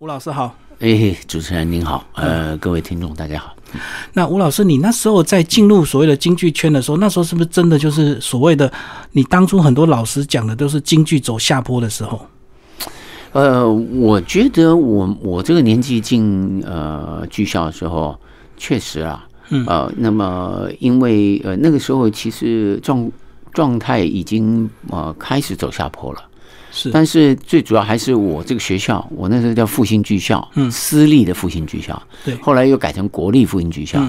吴老师好，哎，主持人您好，呃，各位听众大家好。那吴老师，你那时候在进入所谓的京剧圈的时候，那时候是不是真的就是所谓的你当初很多老师讲的都是京剧走下坡的时候？呃，我觉得我我这个年纪进呃剧校的时候，确实啊，呃，那么因为呃那个时候其实状状态已经呃开始走下坡了。是，但是最主要还是我这个学校，我那时候叫复兴剧校，嗯，私立的复兴剧校，对，后来又改成国立复兴剧校，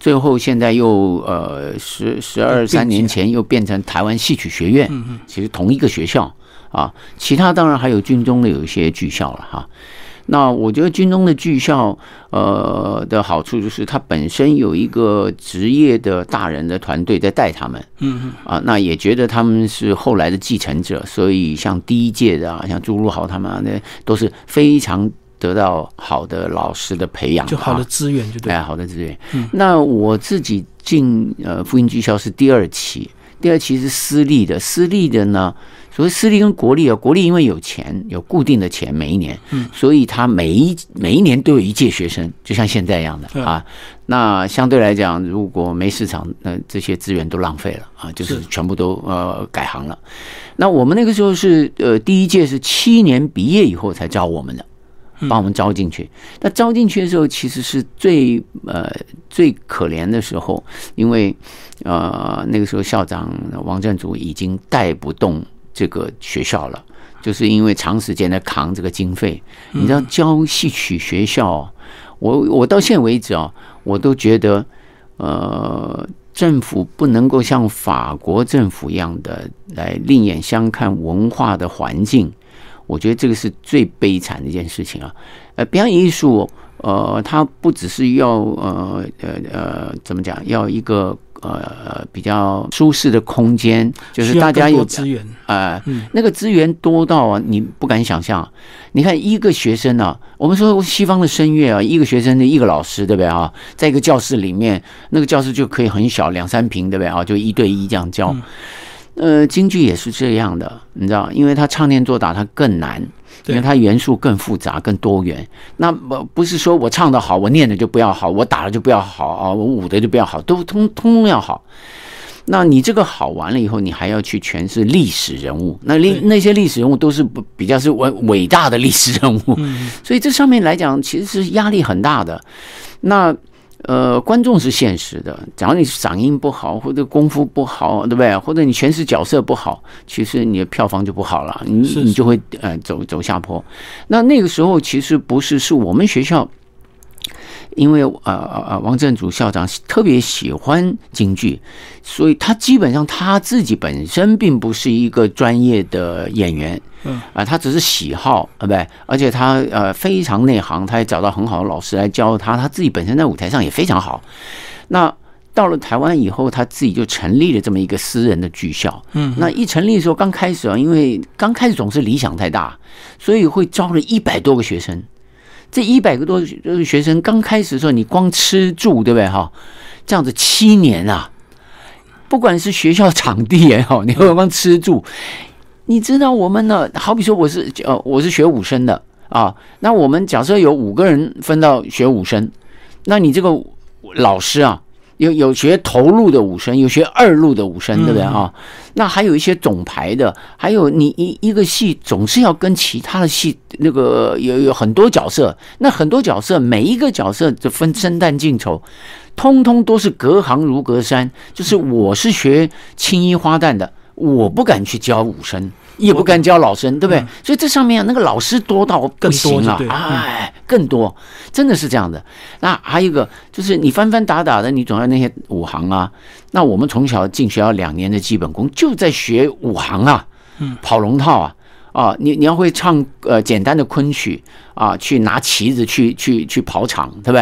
最后现在又呃十十二三年前又变成台湾戏曲学院，嗯嗯，其实同一个学校啊，其他当然还有军中的有一些剧校了哈。那我觉得军中的剧校，呃，的好处就是它本身有一个职业的大人的团队在带他们，嗯嗯，啊，那也觉得他们是后来的继承者，所以像第一届的啊，像朱如豪他们啊，那都是非常得到好的老师的培养，就好的资源就对，哎，好的资源。嗯那我自己进呃复兴剧校是第二期，第二期是私立的，私立的呢。所以私立跟国立啊，国立因为有钱，有固定的钱每一年，嗯，所以他每一每一年都有一届学生，就像现在一样的啊。那相对来讲，如果没市场，那这些资源都浪费了啊，就是全部都呃改行了。那我们那个时候是呃第一届是七年毕业以后才招我们的，把我们招进去。那招进去的时候，其实是最呃最可怜的时候，因为呃那个时候校长王振祖已经带不动。这个学校了，就是因为长时间的扛这个经费。你知道教戏曲学校，我我到现在为止啊，我都觉得，呃，政府不能够像法国政府一样的来另眼相看文化的环境。我觉得这个是最悲惨的一件事情啊。呃，表演艺术，呃，它不只是要呃呃呃怎么讲，要一个。呃，比较舒适的空间，就是大家有资源啊，那个资源多到啊，你不敢想象。你看一个学生呢，我们说西方的声乐啊，一个学生的一个老师，对不对啊？在一个教室里面，那个教室就可以很小，两三平，对不对啊？就一对一这样教。呃，京剧也是这样的，你知道，因为它唱念做打，它更难。因为它元素更复杂、更多元，那不不是说我唱的好，我念的就不要好，我打的就不要好啊，我舞的就不要好，都通通通要好。那你这个好完了以后，你还要去诠释历史人物，那历那些历史人物都是不比较是伟伟大的历史人物，所以这上面来讲其实是压力很大的。那。呃，观众是现实的，只要你嗓音不好，或者功夫不好，对不对？或者你诠释角色不好，其实你的票房就不好了，你你就会呃走走下坡。那那个时候其实不是，是我们学校。因为呃呃王振祖校长特别喜欢京剧，所以他基本上他自己本身并不是一个专业的演员，嗯啊，他只是喜好，对不对？而且他呃非常内行，他也找到很好的老师来教他，他自己本身在舞台上也非常好。那到了台湾以后，他自己就成立了这么一个私人的剧校，嗯，那一成立的时候刚开始啊，因为刚开始总是理想太大，所以会招了一百多个学生。这一百个多个学生刚开始的时候，你光吃住对不对哈？这样子七年啊，不管是学校场地也好，你会光吃住，你知道我们呢？好比说我是呃我是学武生的啊，那我们假设有五个人分到学武生，那你这个老师啊。有有学头路的武生，有学二路的武生，对不对啊？那还有一些总排的，还有你一一个戏总是要跟其他的戏那个有有很多角色，那很多角色每一个角色就分生旦净丑，通通都是隔行如隔山。就是我是学青衣花旦的，我不敢去教武生。也不敢教老生，对不对？所以这上面那个老师多到不行了，哎，更多，真的是这样的。那还有一个就是，你翻翻打打的，你总要那些武行啊。那我们从小进学校两年的基本功，就在学武行啊，跑龙套啊，啊，你你要会唱呃简单的昆曲啊，去拿旗子去去去跑场，对不对？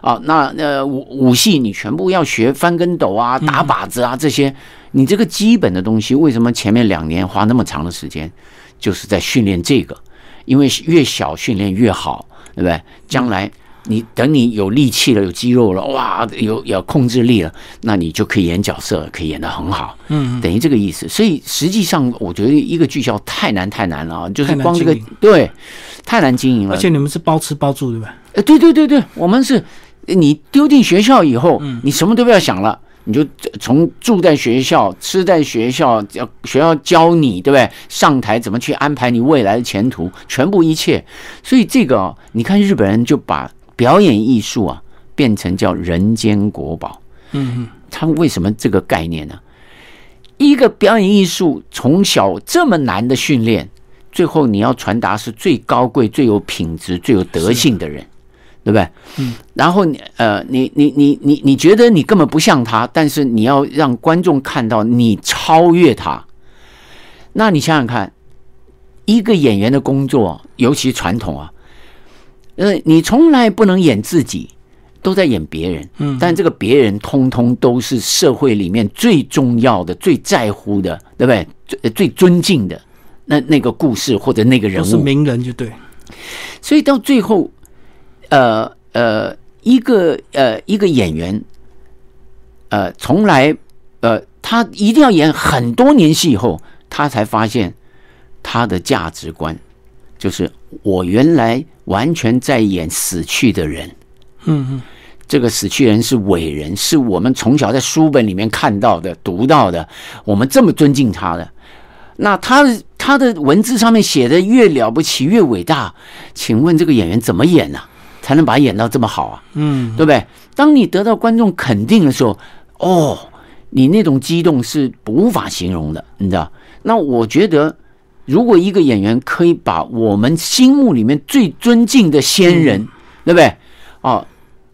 啊，那那武武戏你全部要学翻跟斗啊，打靶子啊这些。你这个基本的东西，为什么前面两年花那么长的时间，就是在训练这个？因为越小训练越好，对不对？将来你等你有力气了，有肌肉了，哇，有有控制力了，那你就可以演角色，可以演得很好。嗯，等于这个意思。所以实际上，我觉得一个剧校太难太难了啊，就是光这个对太难经营了而。且你们是包吃包住对吧？呃，对对对对，我们是你丢进学校以后，嗯你什么都不要想了。你就从住在学校、吃在学校、要学校教你，对不对？上台怎么去安排你未来的前途，全部一切。所以这个、哦，你看日本人就把表演艺术啊变成叫人间国宝。嗯嗯，他们为什么这个概念呢？一个表演艺术从小这么难的训练，最后你要传达是最高贵、最有品质、最有德性的人，对不对？嗯。然后你呃，你你你你你觉得你根本不像他，但是你要让观众看到你超越他。那你想想看，一个演员的工作，尤其传统啊，呃，你从来不能演自己，都在演别人。嗯但这个别人通通都是社会里面最重要的、最在乎的，对不对？最最尊敬的那那个故事或者那个人物，是名人就对。所以到最后，呃呃，一个呃一个演员，呃，从来呃，他一定要演很多年戏以后，他才发现他的价值观就是我原来完全在演死去的人。嗯嗯，这个死去人是伟人，是我们从小在书本里面看到的、读到的，我们这么尊敬他的。那他他的文字上面写的越了不起、越伟大，请问这个演员怎么演呢、才能把他演到这么好啊？嗯，对不对？当你得到观众肯定的时候，哦，你那种激动是无法形容的，你知道？那我觉得，如果一个演员可以把我们心目里面最尊敬的先人，对不对？哦，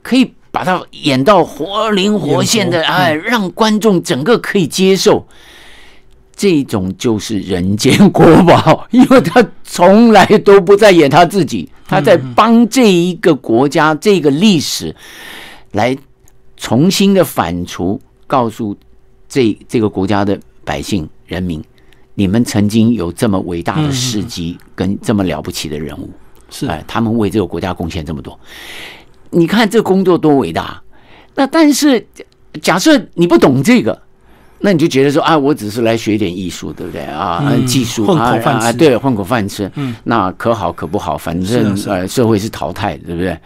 可以把他演到活灵活现的，哎，让观众整个可以接受。这种就是人间国宝，因为他从来都不在演他自己，他在帮这一个国家、这个历史来重新的反刍，告诉这这个国家的百姓人民，你们曾经有这么伟大的事迹跟这么了不起的人物，是哎，他们为这个国家贡献这么多，你看这工作多伟大。那但是假设你不懂这个，那你就觉得说啊，我只是来学点艺术，对不对啊？嗯技术混口啊饭吃啊，对，混口饭吃。嗯，那可好可不好，反正呃，社会是淘汰的，对不对？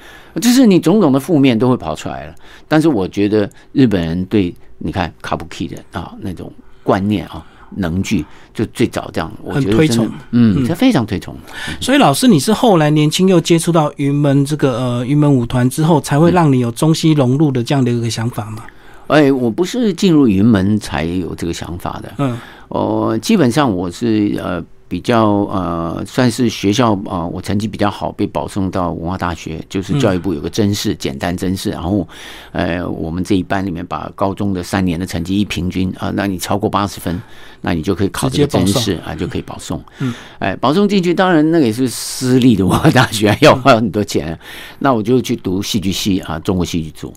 就是你种种的负面都会跑出来了。但是我觉得日本人对你看卡布奇的啊那种观念啊能剧，就最早这样，我很觉得推崇，嗯，他非常推崇。所以老师，你是后来年轻又接触到云门这个呃云门舞团之后，才会让你有中西融入的这样的一个想法吗？哎，我不是进入云门才有这个想法的，嗯哦，基本上我是呃比较呃算是学校啊、呃我成绩比较好，被保送到文化大学，就是教育部有个甄试，简单甄试，然后呃我们这一班里面把高中的三年的成绩一平均啊、那你超过八十分，那你就可以考这个甄试啊，就可以保送。嗯，哎，保送进去，当然那个也是私立的文化大学，要花很多钱。那我就去读戏剧系啊，中国戏剧组。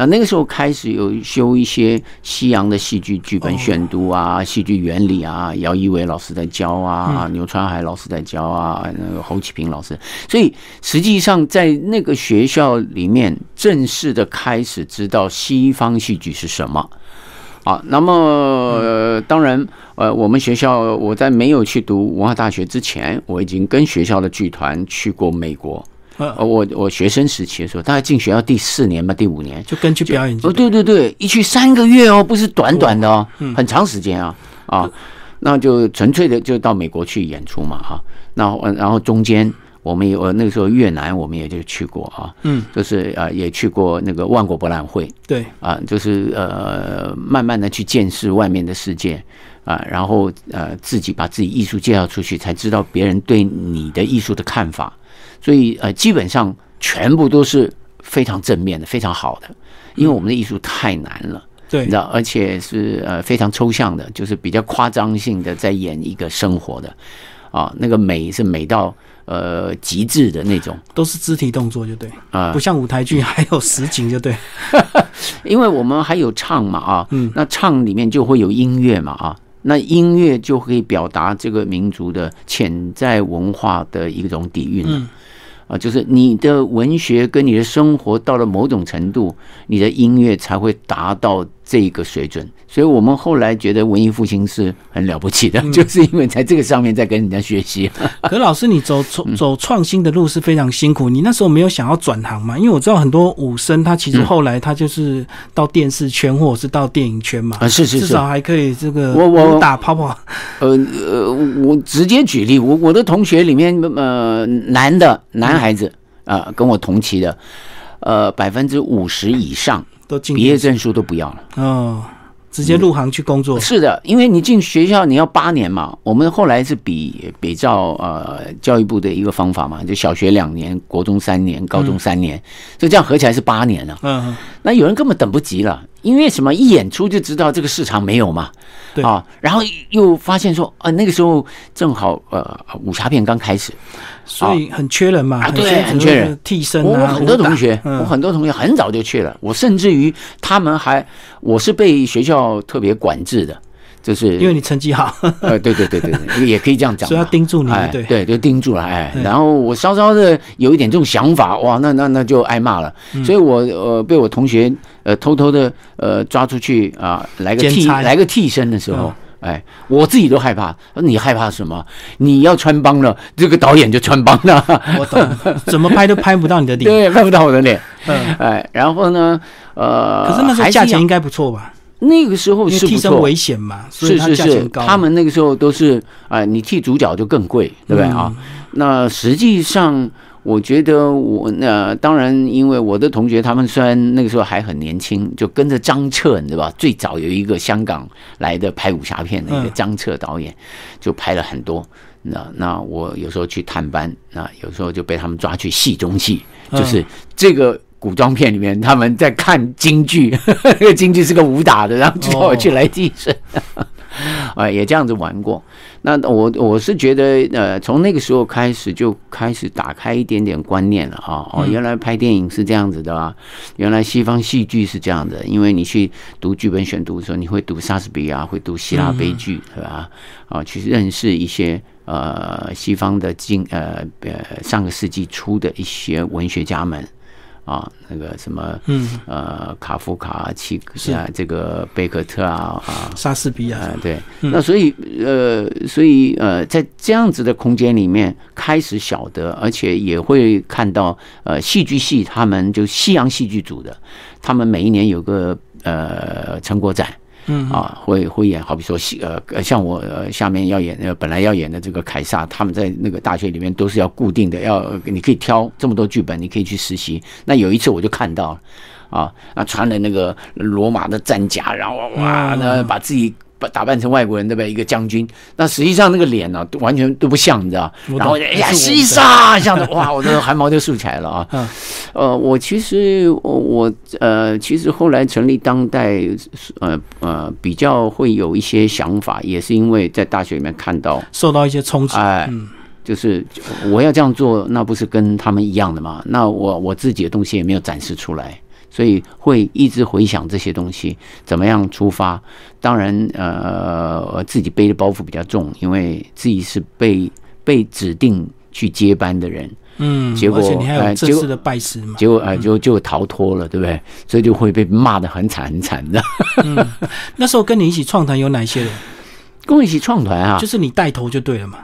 那那个时候开始有修一些西洋的戏剧剧本选读啊、戏剧原理啊，姚一伟老师在教啊，牛川海老师在教啊，那个侯启平老师。所以实际上在那个学校里面，正式的开始知道西方戏剧是什么。啊，那么、呃、当然，呃，我们学校我在没有去读文化大学之前，我已经跟学校的剧团去过美国。呃，呃，我我学生时期的时候，大概进学校第四年吧，第五年。就跟去表演哦，对对对，一去三个月哦，不是短短的哦，很长时间啊啊，那就纯粹的就到美国去演出嘛哈。那呃然后中间我们也我那个时候越南我们也就去过啊，嗯，就是呃也去过那个万国博览会对，啊，就是呃慢慢的去见识外面的世界。啊，然后呃，自己把自己艺术介绍出去，才知道别人对你的艺术的看法。所以呃，基本上全部都是非常正面的，非常好的。因为我们的艺术太难了，对你知，道，而且是呃非常抽象的，就是比较夸张性的在演一个生活的啊，那个美是美到呃极致的那种都是肢体动作就对，啊不，像舞台剧还有实景就对。因为我们还有唱嘛啊，嗯那唱里面就会有音乐嘛啊。那音乐就可以表达这个民族的潜在文化的一种底蕴了嗯啊，就是你的文学跟你的生活到了某种程度，你的音乐才会达到这一个水准。所以我们后来觉得文艺复兴是很了不起的，就是因为在这个上面在跟人家学习。可老师，你走走走创新的路是非常辛苦。你那时候没有想要转行吗？因为我知道很多武生，他其实后来他就是到电视圈或者是到电影圈嘛，啊，是是是，至少还可以这个我我打泡泡。呃呃，我直接举例，我我的同学里面，呃，男的男孩子啊，跟我同期的，呃，百分之五十以上都进毕业证书都不要了。哦。直接入行去工作是的，因为你进学校你要八年嘛。我们后来是比比较呃教育部的一个方法嘛，就小学两年，国中三年，高中三年，所以这样合起来是八年了。嗯，那有人根本等不及了，因为什么？一演出就知道这个市场没有嘛。对啊，然后又发现说啊，那个时候正好呃武侠片刚开始。所以很缺人嘛，对，很缺人，替身啊。我很多同学，我很多同学很早就去了。我甚至于他们还，我是被学校特别管制的，就是因为你成绩好。呃，对对对对，也可以这样讲。所以要盯住你，对对，就盯住了。哎，然后我稍稍的有一点这种想法，哇，那那那就挨骂了。所以我呃被我同学呃偷偷的呃抓出去啊，来个替来个替身的时候。哎，我自己都害怕。你害怕什么？你要穿帮了，这个导演就穿帮了。我懂，怎么拍都拍不到你的脸。对，拍不到我的脸。嗯，哎，然后呢？呃，可是那时候价钱应该不错吧？那个时候是替身危险嘛？所以是是是，他们那个时候都是啊，你替主角就更贵，对不对啊？那实际上。我觉得我那当然，因为我的同学他们虽然那个时候还很年轻，就跟着张彻，对吧？最早有一个香港来的拍武侠片的一个张彻导演，就拍了很多。那那我有时候去探班，那有时候就被他们抓去戏中戏，就是这个古装片里面他们在看京剧，那个京剧是个武打的，然后就叫我去来替身。啊，也这样子玩过。那我我是觉得，呃，从那个时候开始就开始打开一点点观念了啊。哦，原来拍电影是这样子的啊，原来西方戏剧是这样的。因为你去读剧本选读的时候，你会读莎士比亚，会读希腊悲剧，对吧？啊，去认识一些呃西方的近呃呃上个世纪初的一些文学家们。啊，那个什么，嗯，呃，卡夫卡、契啊，这个贝克特啊，啊，莎士比亚，对，那所以，呃，所以，呃，在这样子的空间里面，开始晓得，而且也会看到，呃，戏剧系他们就西洋戏剧组的，他们每一年有个呃成果展。嗯啊，会会演，好比说，呃，像我下面要演，呃，本来要演的这个凯撒，他们在那个大学里面都是要固定的，要你可以挑这么多剧本，你可以去实习。那有一次我就看到了，啊，那穿了那个罗马的战甲，然后哇，那把自己。把打扮成外国人对不对？一个将军，那实际上那个脸呢，完全都不像，你知道？然后哎呀，实际上像的哇，我的汗毛就竖起来了啊！呃，我其实我呃，其实后来成立当代，呃呃，比较会有一些想法，也是因为在大学里面看到受到一些冲击，哎，就是我要这样做，那不是跟他们一样的嘛？那我我自己的东西也没有展示出来。所以会一直回想这些东西，怎么样出发？当然，呃，自己背的包袱比较重，因为自己是被被指定去接班的人。嗯，结果你还有的拜师嘛？结果啊，就就逃脱了，对不对？所以就会被骂的很惨很惨的。嗯，那时候跟你一起创团有哪些人？跟我一起创团啊，就是你带头就对了嘛。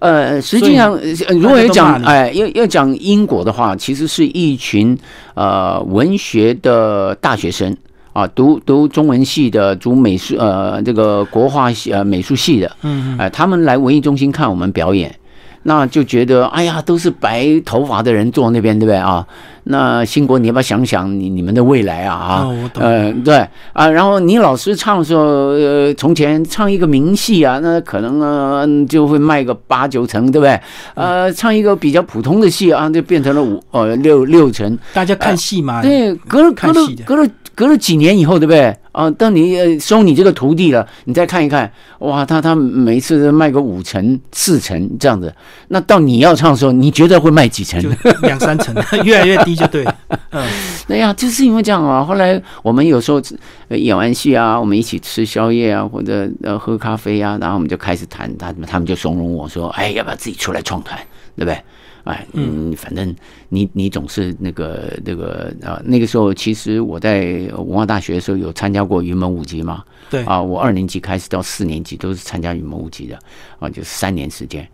呃，实际上，如果要讲，哎，要要讲英国的话，其实是一群呃文学的大学生啊，读读中文系的，读美术呃这个国画系呃美术系的，嗯，哎，他们来文艺中心看我们表演。那就觉得，哎呀，都是白头发的人坐那边，对不对啊？那兴国，你要不要想想你你们的未来啊？啊，嗯，对啊。然后你老师唱的时候，呃，从前唱一个名戏啊，那可能呃就会卖个八九成，对不对？呃，唱一个比较普通的戏啊，就变成了五呃六六成。大家看戏嘛，对，隔了隔了隔了。隔了几年以后，对不对？啊，当你收你这个徒弟了，你再看一看，哇，他他每一次卖个五成、四成这样子，那到你要唱的时候，你觉得会卖几成？两三成，越来越低就对。嗯，对呀，就是因为这样啊。后来我们有时候演完戏啊，我们一起吃宵夜啊，或者呃喝咖啡啊，然后我们就开始谈，他他们就怂恿我说：“哎，要不要自己出来创团，对不对？”哎，嗯，反正你你总是那个那个啊，那个时候其实我在文化大学的时候有参加过云门舞集嘛，对啊，我二年级开始到四年级都是参加云门舞集的啊，就是三年时间。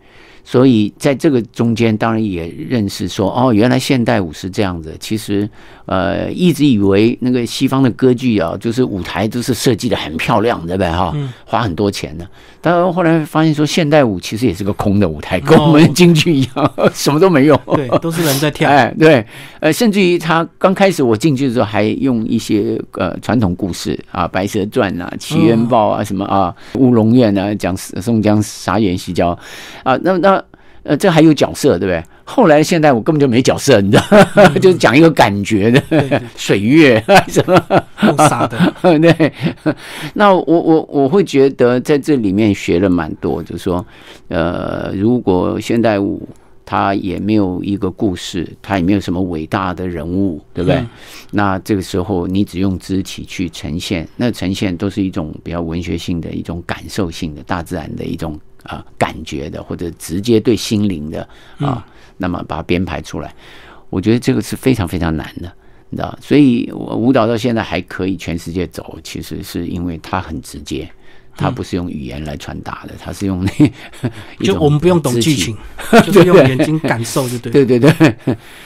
所以在这个中间，当然也认识说，哦，原来现代舞是这样子。其实，呃，一直以为那个西方的歌剧啊，就是舞台都是设计的很漂亮，对不对？哈，花很多钱的。但后来发现说，现代舞其实也是个空的舞台，跟我们京剧一样，什么都没有。对，都是人在跳。哎，对，呃，甚至于他刚开始我进去的时候，还用一些呃传统故事啊，《白蛇传》啊，《奇缘报》啊，什么啊，《乌龙院》啊，讲宋江傻眼西郊啊，那那。呃，这还有角色，对不对？后来现在我根本就没角色，你知道，就是讲一个感觉的 水月 什么傻的，对。那我我我会觉得在这里面学了蛮多，就是说，呃，如果现代舞它也没有一个故事，它也没有什么伟大的人物，对不对？那这个时候你只用肢体去呈现，那呈现都是一种比较文学性的一种感受性的大自然的一种。啊，感觉的或者直接对心灵的啊，那么把它编排出来，我觉得这个是非常非常难的，你知道？所以舞蹈到现在还可以全世界走，其实是因为它很直接，它不是用语言来传达的，它是用那 就我们不用懂剧情，就是用眼睛感受，就对。对对对，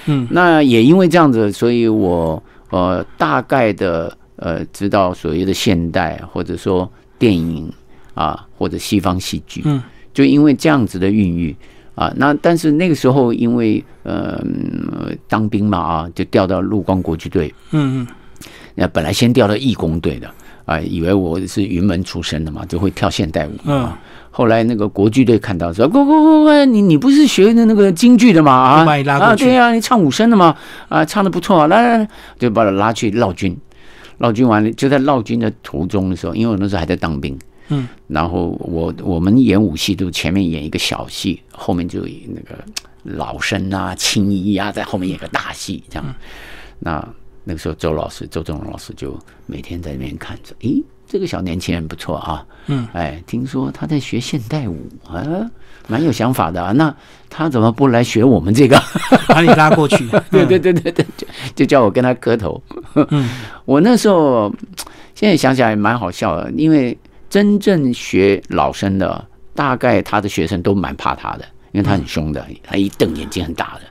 嗯，那也因为这样子，所以我呃大概的呃知道所谓的现代或者说电影。啊，或者西方戏剧，嗯，就因为这样子的孕育啊，那但是那个时候因为呃当兵嘛啊，就调到陆光国际队，嗯嗯，那本来先调到义工队的啊，以为我是云门出身的嘛，就会跳现代舞，嗯，后来那个国剧队看到说，快快快快，你你不是学的那个京剧的嘛啊，啊对呀，你唱武生的嘛啊，唱的不错啊，来来来，就把他拉去绕军，绕军完了就在绕军的途中的时候，因为我那时候还在当兵。嗯，然后我我们演武戏都前面演一个小戏，后面就那个老生啊、青衣啊，在后面演个大戏这样。那那个时候，周老师周正荣老师就每天在那边看着，咦，这个小年轻人不错啊，嗯，哎，听说他在学现代舞啊，蛮有想法的啊。那他怎么不来学我们这个？把你拉过去？对对对对对，就就叫我跟他磕头。嗯，我那时候现在想起来蛮好笑的，因为。真正学老生的，大概他的学生都蛮怕他的，因为他很凶的，他一瞪眼睛很大的。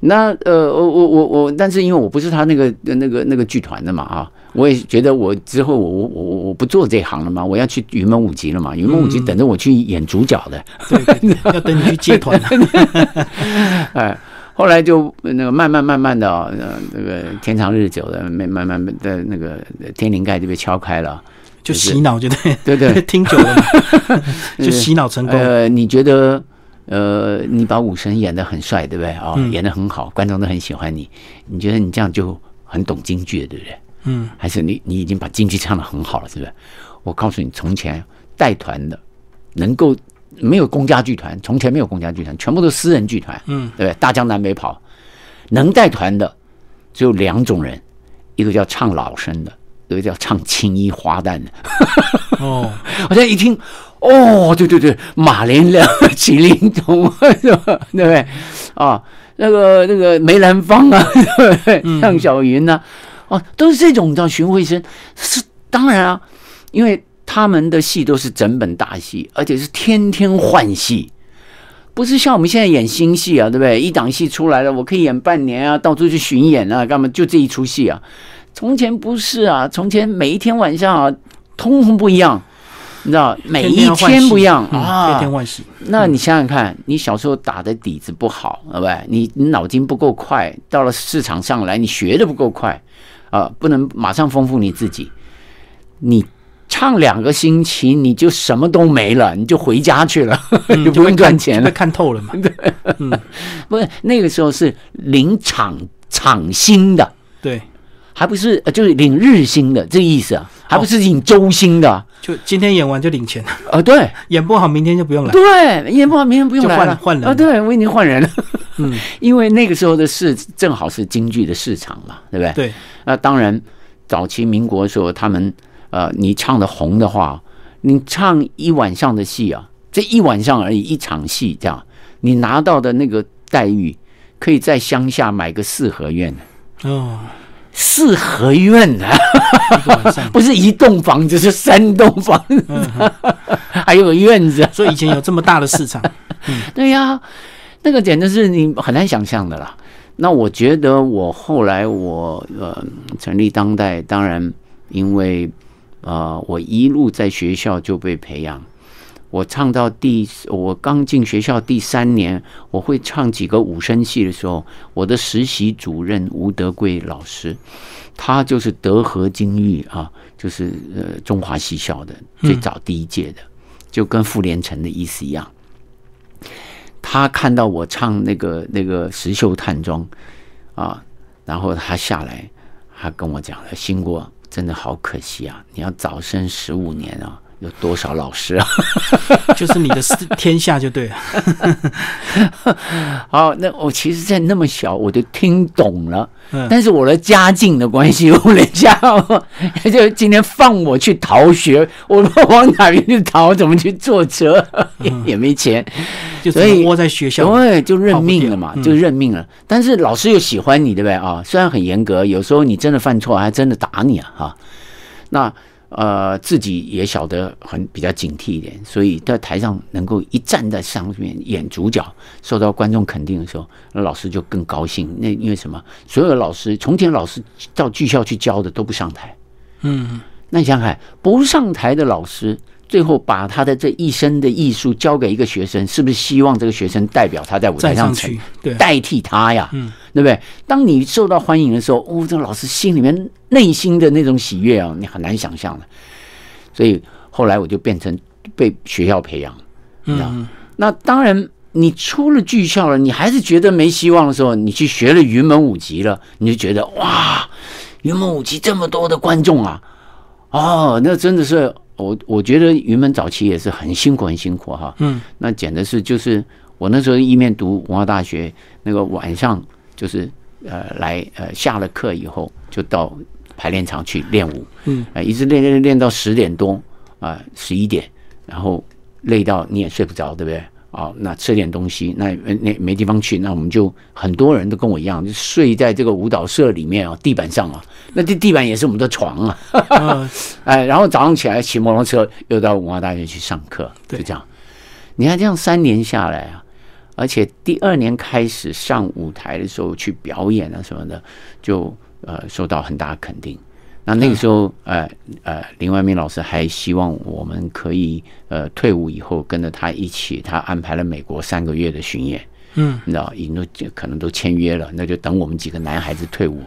那呃，我我我我，但是因为我不是他那个那个那个剧团的嘛啊，我也觉得我之后我我我我不做这行了嘛，我要去云门舞集了嘛，云门舞集等着我去演主角的，对，要等你去接团。哎，后来就那个慢慢慢慢的啊，那个天长日久的，慢慢慢的那个天灵盖就被敲开了。就洗脑，就对对对，听久了，就洗脑成功。呃，你觉得，呃，你把武神演的很帅，对不对啊？演的很好，观众都很喜欢你。你觉得你这样就很懂京剧，对不对？嗯，还是你你已经把京剧唱的很好了，是不是？我告诉你，从前带团的，能够没有公家剧团，从前没有公家剧团，全部都私人剧团，嗯，对不对？大江南北跑，能带团的只有两种人，一个叫唱老生的。有个叫唱青衣花旦的，哦，我现在一听，哦，对对对，马连良、麒麟童？对不对？啊，那个那个梅兰芳啊，对不对？向小云呐，哦，都是这种叫荀慧生，是当然啊，因为他们的戏都是整本大戏，而且是天天换戏，不是像我们现在演新戏啊，对不对？一档戏出来了，我可以演半年啊，到处去巡演啊，干嘛？就这一出戏啊。从前不是啊，从前每一天晚上啊，通通不一样，你知道，每一天不一样啊，天天换洗。那你想想看，你小时候打的底子不好，对不对？你你脑筋不够快，到了市场上来，你学的不够快啊，不能马上丰富你自己。你唱两个星期，你就什么都没了，你就回家去了，就不用赚钱了，看透了嘛。对，嗯，不是那个时候是零场场薪的，对。还不是呃，就是领日薪的这个意思啊，还不是领周薪的，就今天演完就领钱啊？对，演不好明天就不用来。对，演不好明天不用来了，换人啊？对，我已经换人了。嗯，因为那个时候的市正好是京剧的市场嘛，对不对？对。那当然，早期民国的时候，他们呃，你唱的红的话，你唱一晚上的戏啊，这一晚上而已，一场戏这样，你拿到的那个待遇，可以在乡下买个四合院哦，四合院呢、一个晚上，不是一栋房子，是三栋房子，嗯还有个院子。所以以前有这么大的市场，对呀、那个简直是你很难想象的啦。那我觉得我后来我呃成立当代，当然因为呃我一路在学校就被培养。我唱到第，我刚进学校第三年，我会唱几个五声戏的时候，我的实习主任吴德贵老师，他就是德和金玉啊，就是呃中华戏校的最早第一届的，就跟傅连城的意思一样。他看到我唱那个那个石秀探庄啊，然后他下来，他跟我讲了：“兴国真的好可惜啊，你要早生十五年啊，有多少老师啊？” 就是你的天下就对了。好，那我其实，在那么小我就听懂了，嗯但是我的家境的关系，我人家就今天放我去逃学，我说往哪边去逃？怎么去坐车？也也没钱，就所以是窝在学校，对，就认命了嘛就认命了。但是老师又喜欢你，对不对啊？虽然很严格，有时候你真的犯错，还真的打你啊，哈。那呃，自己也晓得很比较警惕一点，所以在台上能够一站在上面演主角，受到观众肯定的时候，那老师就更高兴。那因为什么？所有的老师，从前老师到剧校去教的都不上台，嗯，那你想想看，不上台的老师，最后把他的这一生的艺术交给一个学生，是不是希望这个学生代表他在舞台上去，代替他呀？嗯，对不对？当你受到欢迎的时候，哦，这个老师心里面内心的那种喜悦啊，你很难想象的。所以后来我就变成被学校培养。嗯，那当然，你出了剧校了，你还是觉得没希望的时候，你去学了云门舞集了，你就觉得哇，云门舞集这么多的观众啊，哦，那真的是我我觉得云门早期也是很辛苦很辛苦哈，嗯，那简直是就是我那时候一面读文化大学，那个晚上就是呃来呃下了课以后就到排练场去练舞，嗯，呃一直练练练到十点多啊十一点，然后累到你也睡不着，对不对？啊，那吃点东西，那呃那没地方去，那我们就很多人都跟我一样，就睡在这个舞蹈社里面啊，地板上啊，那这地板也是我们的床啊，呃，哎，然后早上起来骑摩托车又到文化大学去上课，就这样。你看这样三年下来啊，而且第二年开始上舞台的时候去表演啊什么的，就呃受到很大的肯定。那那个时候，呃呃，林万明老师还希望我们可以呃退伍以后跟着他一起，他安排了美国三个月的巡演。嗯，你知道，已经都可能都签约了，那就等我们几个男孩子退伍。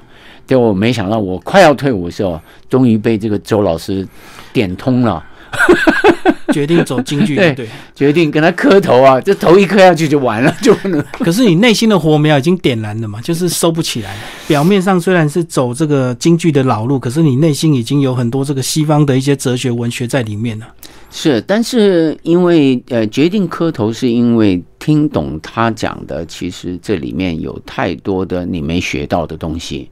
结果我没想到，我快要退伍的时候，终于被这个周老师点通了，决定走京剧，对对。决定跟他磕头啊！这头一磕下去就完了，就不能。可是你内心的火苗已经点燃了嘛，就是收不起来。表面上虽然是走这个京剧的老路，可是你内心已经有很多这个西方的一些哲学文学在里面了。是，但是因为呃，决定磕头是因为听懂他讲的，其实这里面有太多的你没学到的东西。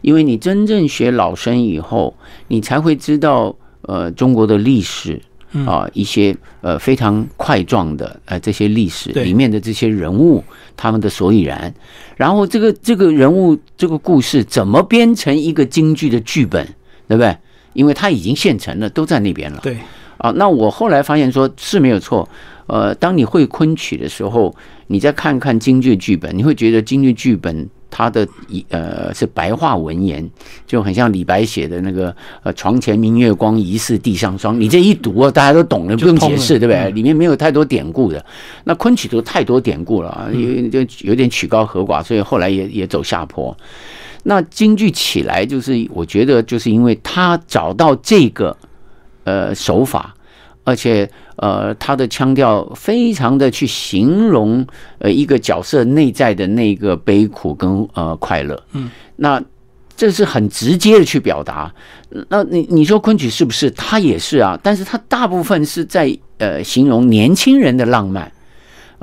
因为你真正学老生以后，你才会知道呃中国的历史啊、一些呃非常块状的呃这些历史里面的这些人物他们的所以然，然后这个这个人物这个故事怎么编成一个京剧的剧本，对不对？因为它已经现成了，都在那边了。对，啊，那我后来发现说是没有错。呃，当你会昆曲的时候，你再看看京剧剧本，你会觉得京剧剧本它的一呃是白话文言，就很像李白写的那个呃“床前明月光，疑是地上霜”。你这一读啊，大家都懂了，不用解释，对不对？嗯里面没有太多典故的。那昆曲都太多典故了啊，有就有点曲高和寡，所以后来也也走下坡。那京剧起来，就是我觉得就是因为他找到这个呃手法，而且呃他的腔调非常的去形容呃一个角色内在的那个悲苦跟呃快乐，嗯，那这是很直接的去表达。那你你说昆曲是不是？它也是啊，但是它大部分是在呃形容年轻人的浪漫。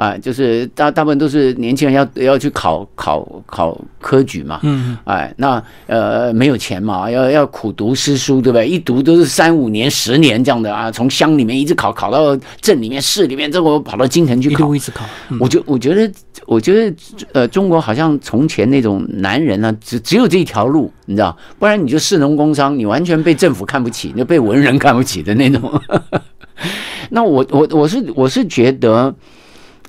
啊，就是大大部分都是年轻人要要去考考考科举嘛，嗯，哎，那呃没有钱嘛，要要苦读诗书，对不对？一读都是三五年、十年这样的啊，从乡里面一直考考到镇里面、市里面，最后跑到京城去考一。一直考，嗯我就我觉得，我觉得呃，中国好像从前那种男人呢、只只有这一条路，你知道，不然你就士农工商，你完全被政府看不起，你被文人看不起的那种。那我我我是我是觉得，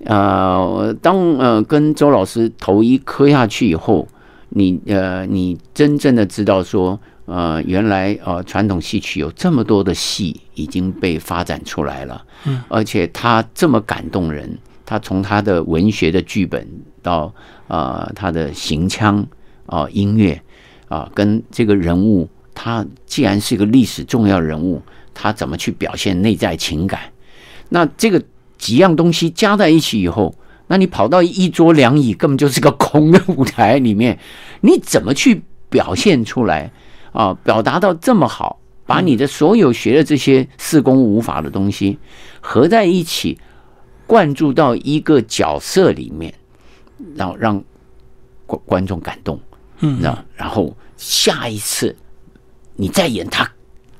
呃，当呃跟周老师头一磕下去以后，你呃你真正的知道说，呃，原来呃传统戏曲有这么多的戏已经被发展出来了，嗯，而且他这么感动人，他从他的文学的剧本到呃他的行腔啊、音乐啊、跟这个人物，他既然是一个历史重要人物，他怎么去表现内在情感？那这个几样东西加在一起以后，那你跑到一桌两椅，根本就是个空的舞台里面，你怎么去表现出来啊？表达到这么好，把你的所有学的这些四功五法的东西合在一起，灌注到一个角色里面，然后让观观众感动。嗯那然后下一次你再演他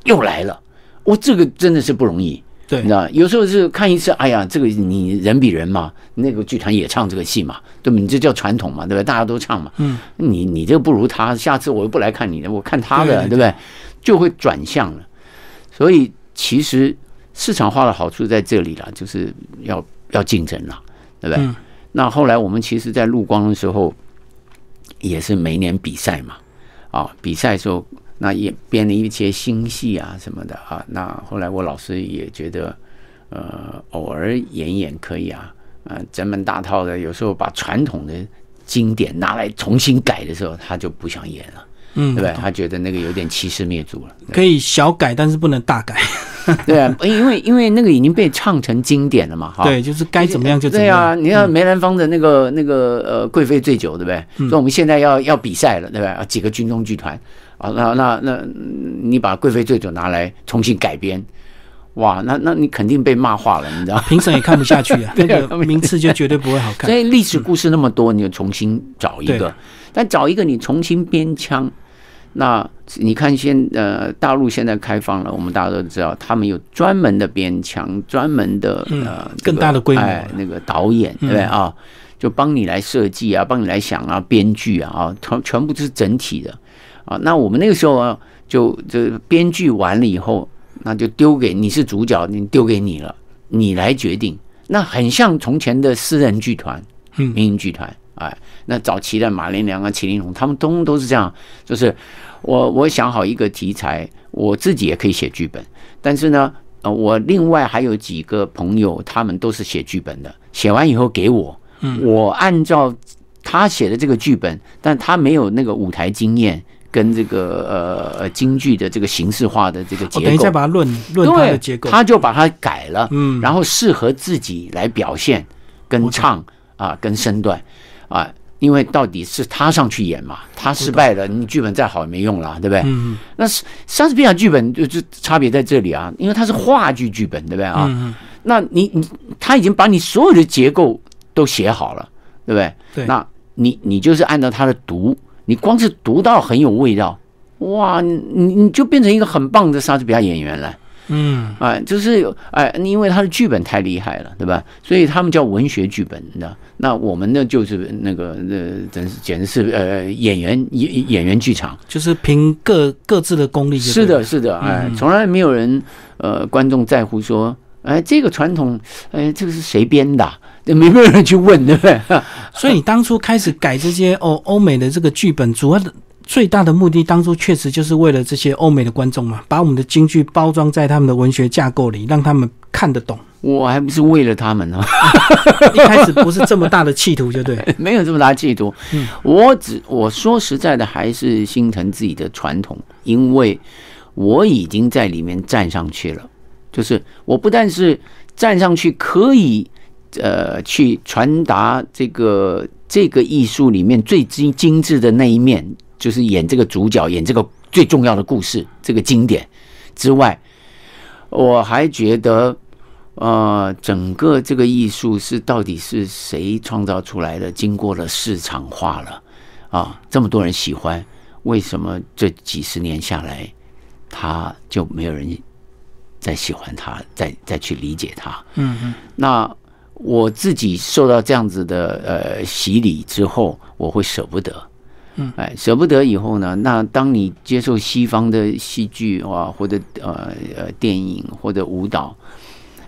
又来了，我这个真的是不容易。对你知，道，有时候是看一次，哎呀，这个你人比人嘛，那个剧团也唱这个戏嘛，对吧？你这叫传统嘛，对吧？大家都唱嘛，嗯，你你这个不如他，下次我又不来看你的，我看他的，对对对不对？就会转向了。所以其实市场化的好处在这里了，就是要要竞争了，对不对？嗯那后来我们其实，在录光的时候，也是每年比赛嘛，啊，比赛的时候，那也编了一些新戏啊什么的啊。那后来我老师也觉得，呃，偶尔演演可以啊，啊，整本大套的，有时候把传统的经典拿来重新改的时候，他就不想演了，嗯，对不对？他觉得那个有点欺师灭祖了。可以小改，但是不能大改。对啊，因为因为那个已经被唱成经典了嘛，哈。对，就是该怎么样就怎么样对啊，你看梅兰芳的那个那个呃贵妃醉酒，对不对？嗯所以我们现在要要比赛了，对不对？啊几个军中剧团啊，那那那嗯你把贵妃醉酒拿来重新改编，哇，那那你肯定被骂化了，你知道？评审也看不下去啊，那对啊个名次就绝对不会好看所。以历史故事那么多，你就重新找一个，但找一个你重新编腔。那你看现呃大陆现在开放了，我们大家都知道，他们有专门的编腔，专门的嗯呃这更大的规模哎那个导演对不对嗯啊？就帮你来设计啊，帮你来想啊，编剧啊啊，全全部都是整体的啊。那我们那个时候啊，就就编剧完了以后，那就丢给你是主角，你丢给你了，你来决定。那很像从前的私人剧团，嗯民营剧团，哎，那早期的马连良啊、麒麟龙，他们通都是这样，就是我我想好一个题材，我自己也可以写剧本，但是呢，呃，我另外还有几个朋友，他们都是写剧本的，写完以后给我，我按照他写的这个剧本，但他没有那个舞台经验跟这个呃呃京剧的这个形式化的这个结构，等一下把它论论它的对，结构。他就把它改了，嗯然后适合自己来表现、跟唱啊、跟身段啊，因为到底是他上去演嘛，他失败了，你剧本再好也没用了，对不对？嗯那是莎士比亚剧本就就差别在这里啊，因为它是话剧剧本，对不对啊？嗯嗯，那你你他已经把你所有的结构都写好了，对不对？对那你你就是按照他的读，你光是读到很有味道，哇，你你你就变成一个很棒的莎士比亚演员了。嗯，哎，就是有哎，因为他的剧本太厉害了，对吧？所以他们叫文学剧本，你知道？那我们呢，就是那个呃，真是简直是呃演员演演员剧场。就是凭各各自的功力。是的，是的，哎，从来没有人呃，观众在乎说，哎，这个传统，哎，这个是谁编的啊？没没有人去问，对不对？所以你当初开始改这些哦欧美的这个剧本，主要的最大的目的，当初确实就是为了这些欧美的观众嘛，把我们的京剧包装在他们的文学架构里，让他们看得懂。我还不是为了他们呢，一开始不是这么大的企图，就对。没有这么大企图。嗯我只我说实在的，还是心疼自己的传统，因为我已经在里面站上去了。就是我不但是站上去可以呃去传达这个这个艺术里面最精精致的那一面，就是演这个主角，演这个最重要的故事，这个经典之外，我还觉得呃，整个这个艺术是到底是谁创造出来的？经过了市场化了啊，这么多人喜欢，为什么这几十年下来，他就没有人再喜欢他，再再去理解他？嗯嗯，那我自己受到这样子的呃洗礼之后，我会舍不得。嗯，哎，舍不得以后呢？那当你接受西方的戏剧啊，或者呃呃电影或者舞蹈，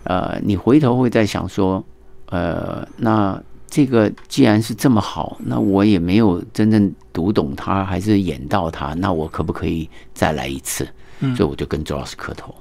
呃，你回头会在想说，呃，那这个既然是这么好，那我也没有真正读懂它，还是演到它，那我可不可以再来一次？嗯所以我就跟周老师磕头。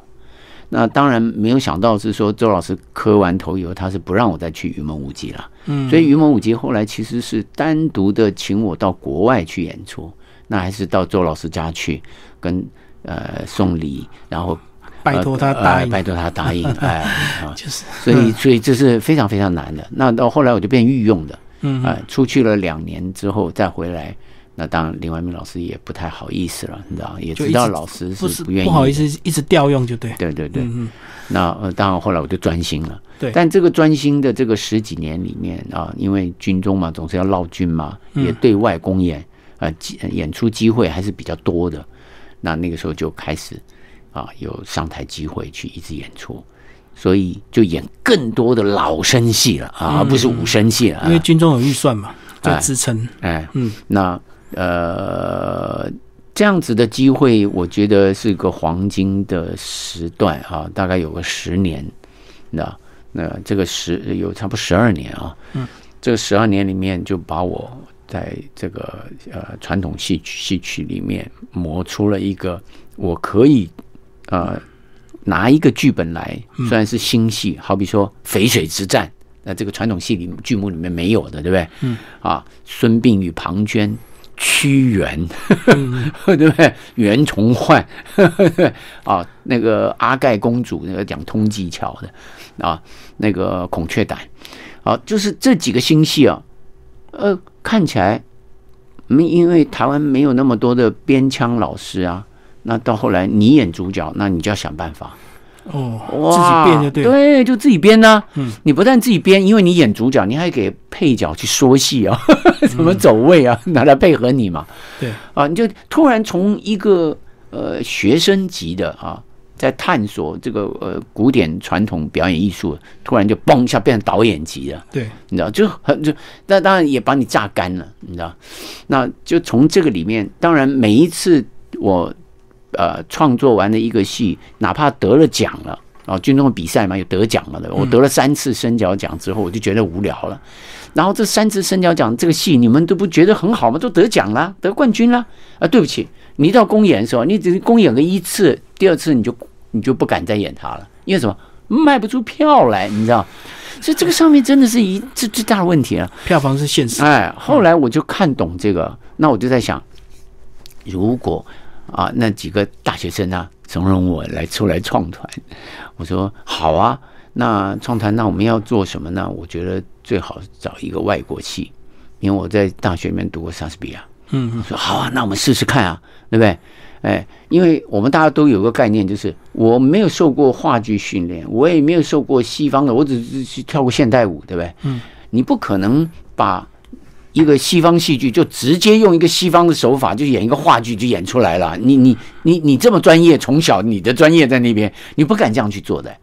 那当然没有想到是说周老师磕完头以后，他是不让我再去云门舞集了。嗯，所以云门舞集后来其实是单独的请我到国外去演出，那还是到周老师家去跟呃送礼，然后拜托他呃答应，呃拜托他答应，哎啊，就是，所以所以这是非常非常难的。那到后来我就变御用的，嗯哎，出去了两年之后再回来。那当然，林怀民老师也不太好意思了，你知道，也知道老师不是不愿意，不好意思，一直调用就对，对对对，那呃，当然后来我就专心了。对。但这个专心的这个十几年里面啊，因为军中嘛，总是要绕军嘛，嗯。也对外公演，呃，演出机会还是比较多的。那那个时候就开始啊，有上台机会去一直演出，所以就演更多的老生戏了啊，而不是武生戏了啊。因为军中有预算嘛，就哎支撑，哎，嗯，那呃，这样子的机会，我觉得是个黄金的时段啊，大概有个十年，那那这个十有差不多十二年啊，嗯，这个十二年里面就把我在这个呃传统戏曲戏曲里面磨出了一个我可以呃拿一个剧本来，虽然是新戏，好比说《淝水之战》，那这个传统戏里剧目里面没有的，对不对？嗯，啊，孙膑与庞涓。屈原，对不对？袁崇焕，啊，那个阿盖公主，那个讲通技巧的，啊，那个孔雀胆，啊，就是这几个星系啊，呃，看起来，没因为台湾没有那么多的边腔老师啊，那到后来你演主角，那你就要想办法，哦，哇，自己编就对了，对，就自己编呐、嗯。你不但自己编，因为你演主角，你还给配角去说戏啊，怎么走位啊，拿来配合你嘛。对，啊，你就突然从一个呃学生级的啊，在探索这个呃古典传统表演艺术，突然就嘣一下变成导演级了。对，你知道，就很就那当然也把你榨干了，你知道，那就从这个里面，当然每一次我呃创作完的一个戏，哪怕得了奖了。啊，军中的比赛嘛，有得奖了的。我得了三次升角奖之后，我就觉得无聊了。然后这三次升角奖这个戏，你们都不觉得很好吗？都得奖了，得冠军了。啊，对不起，你到公演的时候，你只是公演个一次，第二次你就你就不敢再演它了，因为什么？卖不出票来，你知道？所以这个上面真的是一最最大的问题了。票房是现实，哎，后来我就看懂这个，那我就在想，如果啊那几个大学生啊，怂恿我来出来创团，我说好啊，那创团那我们要做什么呢？我觉得最好找一个外国戏，因为我在大学里面读过莎士比亚。嗯嗯我说好啊，那我们试试看啊，对不对？哎，因为我们大家都有个概念，就是我没有受过话剧训练，我也没有受过西方的，我只是去跳过现代舞，对不对？嗯，你不可能把一个西方戏剧就直接用一个西方的手法就演一个话剧就演出来了。你你你你这么专业，从小你的专业在那边，你不敢这样去做的。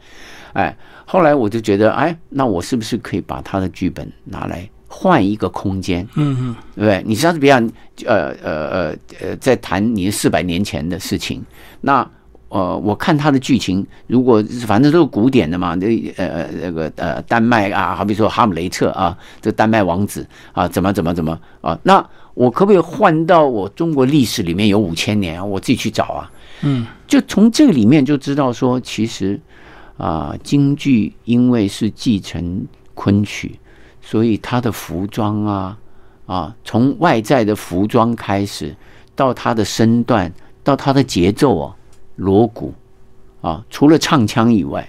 哎，后来我就觉得，哎，那我是不是可以把他的剧本拿来换一个空间？嗯嗯，对不对？你莎士比亚，呃呃呃呃，在谈你四百年前的事情，那呃，我看他的剧情，如果反正都是古典的嘛，这呃那个呃丹麦啊，好比说哈姆雷特啊，这丹麦王子啊，怎么怎么怎么啊，那我可不可以换到我中国历史里面有五千年啊？我自己去找啊，嗯，就从这个里面就知道说，其实啊，京剧因为是继承昆曲，所以它的服装啊啊，从外在的服装开始，到它的身段，到它的节奏哦，锣鼓啊，除了唱腔以外，